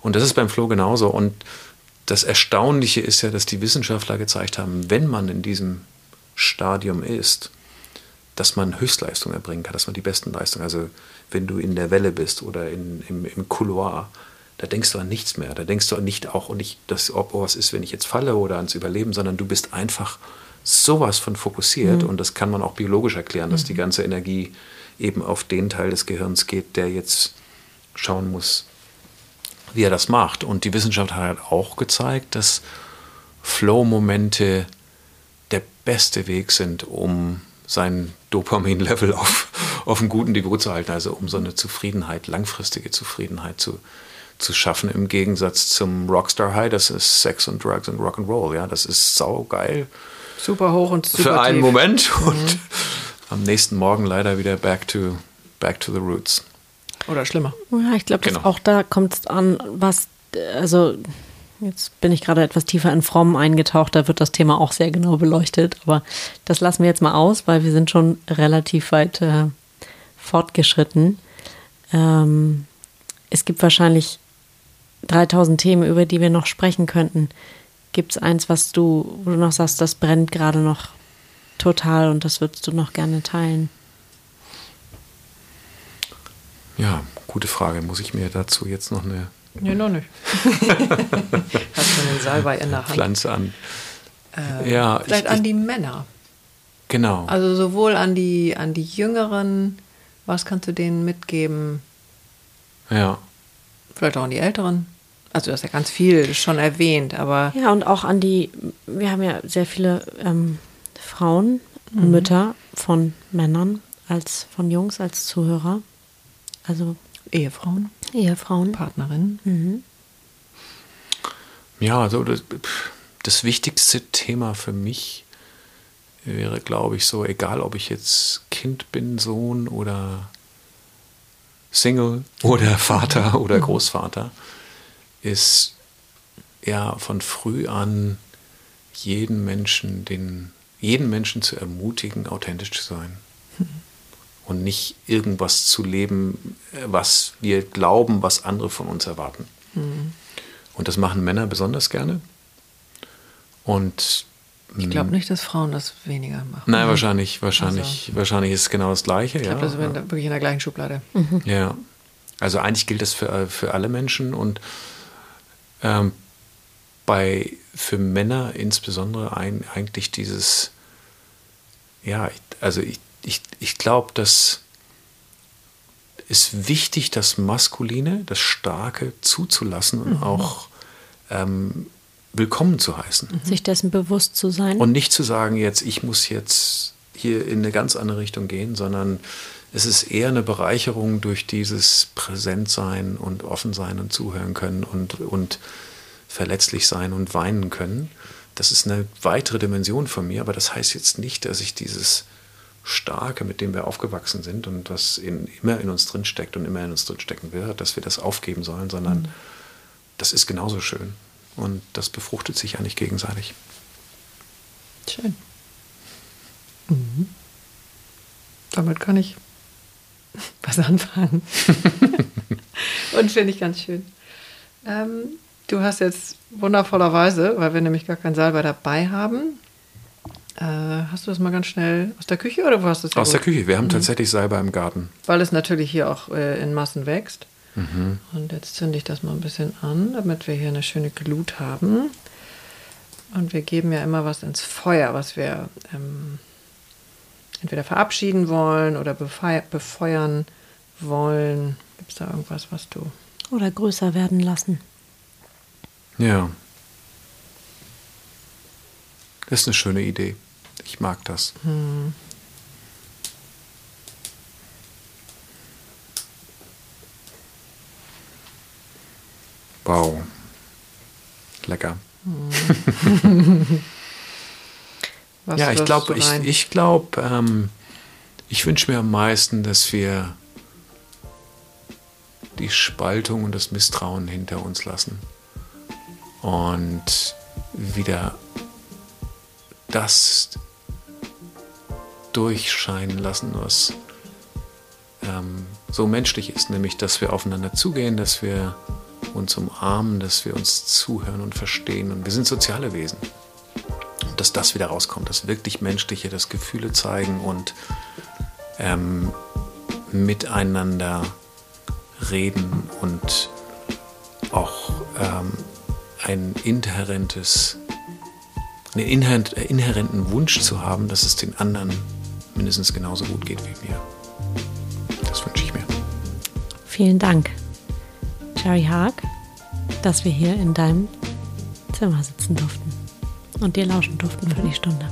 und das ist beim Flow genauso. Und das Erstaunliche ist ja, dass die Wissenschaftler gezeigt haben, wenn man in diesem Stadium ist, dass man Höchstleistung erbringen kann, dass man die besten Leistungen, also wenn du in der Welle bist oder in, im, im Couloir, da denkst du an nichts mehr. Da denkst du nicht auch und nicht, dass ob was ist, wenn ich jetzt falle oder ans Überleben, sondern du bist einfach sowas von fokussiert und das kann man auch biologisch erklären, dass die ganze Energie eben auf den Teil des Gehirns geht, der jetzt schauen muss, wie er das macht. Und die Wissenschaft hat halt auch gezeigt, dass Flow-Momente der beste Weg sind, um sein Dopamin-Level auf, auf einem guten Niveau zu halten, also um so eine Zufriedenheit, langfristige Zufriedenheit zu, zu schaffen, im Gegensatz zum Rockstar High, das ist Sex und Drugs und Rock'n'Roll, ja, das ist saugeil Super hoch und super für einen tief. Moment und am nächsten Morgen leider wieder back to, back to the roots. Oder schlimmer. Ja, ich glaube, Genau. auch da kommt es an, was, also jetzt bin ich gerade etwas tiefer in Fromm eingetaucht, da wird das Thema auch sehr genau beleuchtet, aber das lassen wir jetzt mal aus, weil wir sind schon relativ weit äh, fortgeschritten. Ähm, es gibt wahrscheinlich 3000 Themen, über die wir noch sprechen könnten. Gibt es eins, was du, wo du noch sagst, das brennt gerade noch total und das würdest du noch gerne teilen? Ja, gute Frage. Muss ich mir dazu jetzt noch eine Nee, noch nicht. Hast du einen Salbei in der Hand? Pflanze an? Äh, ja, vielleicht ich, an die Männer. Genau. Also sowohl an die, an die Jüngeren, was kannst du denen mitgeben? Ja. Vielleicht auch an die Älteren. Also du hast ja ganz viel schon erwähnt, aber. Ja, und auch an die, wir haben ja sehr viele ähm, Frauen, mhm. Mütter von Männern als von Jungs als Zuhörer. Also Ehefrauen. Ehefrauen. Partnerinnen. Mhm. Ja, also das, das wichtigste Thema für mich wäre, glaube ich, so, egal ob ich jetzt Kind bin, Sohn oder Single oder Vater oder mhm. Großvater, ist ja von früh an jeden Menschen, den, jeden Menschen zu ermutigen, authentisch zu sein. Und nicht irgendwas zu leben, was wir glauben, was andere von uns erwarten. Mhm. Und das machen Männer besonders gerne. Und ich glaube nicht, dass Frauen das weniger machen. Nein, wahrscheinlich, wahrscheinlich, also, wahrscheinlich ist es genau das Gleiche. Ich glaube, ja. das ist ja. wirklich in der gleichen Schublade. Mhm. Ja. Also eigentlich gilt das für, für alle Menschen und ähm, bei für Männer insbesondere ein, eigentlich dieses, ja, also ich, ich, ich glaube, dass es wichtig, das Maskuline, das Starke zuzulassen und mhm. auch ähm, willkommen zu heißen. Mhm. Sich dessen bewusst zu sein. Und nicht zu sagen, jetzt, ich muss jetzt hier in eine ganz andere Richtung gehen, sondern es ist eher eine Bereicherung durch dieses Präsentsein und Offensein und zuhören können und, und verletzlich sein und weinen können. Das ist eine weitere Dimension von mir, aber das heißt jetzt nicht, dass ich dieses Starke, mit dem wir aufgewachsen sind und was in, immer in uns drin steckt und immer in uns drin stecken wird, dass wir das aufgeben sollen, sondern mhm. das ist genauso schön. Und das befruchtet sich ja nicht gegenseitig. Schön. Mhm. Damit kann ich was anfangen. und finde ich ganz schön. Ähm, du hast jetzt wundervollerweise, weil wir nämlich gar keinen Salbei dabei haben, äh, hast du das mal ganz schnell aus der Küche oder wo hast du es? Aus der Küche. Wir haben mhm. tatsächlich Salbei im Garten. Weil es natürlich hier auch äh, in Massen wächst. Mhm. Und jetzt zünde ich das mal ein bisschen an, damit wir hier eine schöne Glut haben. Und wir geben ja immer was ins Feuer, was wir ähm, entweder verabschieden wollen oder befeuern wollen. Gibt es da irgendwas, was du. Oder größer werden lassen. Ja. Das ist eine schöne Idee. Ich mag das. Hm. Wow. Lecker. Hm. ja, ich glaube, ich, ich glaube, ähm, ich wünsche mir am meisten, dass wir die Spaltung und das Misstrauen hinter uns lassen und wieder das durchscheinen lassen, was ähm, so menschlich ist, nämlich dass wir aufeinander zugehen, dass wir uns umarmen, dass wir uns zuhören und verstehen. Und wir sind soziale Wesen. Und dass das wieder rauskommt, das wirklich Menschliche, das Gefühle zeigen und ähm, miteinander reden und auch ähm, ein inhärentes einen inhärenten Wunsch zu haben, dass es den anderen mindestens genauso gut geht wie mir. Das wünsche ich mir. Vielen Dank, Jerry Haag, dass wir hier in deinem Zimmer sitzen durften und dir lauschen durften für die Stunde.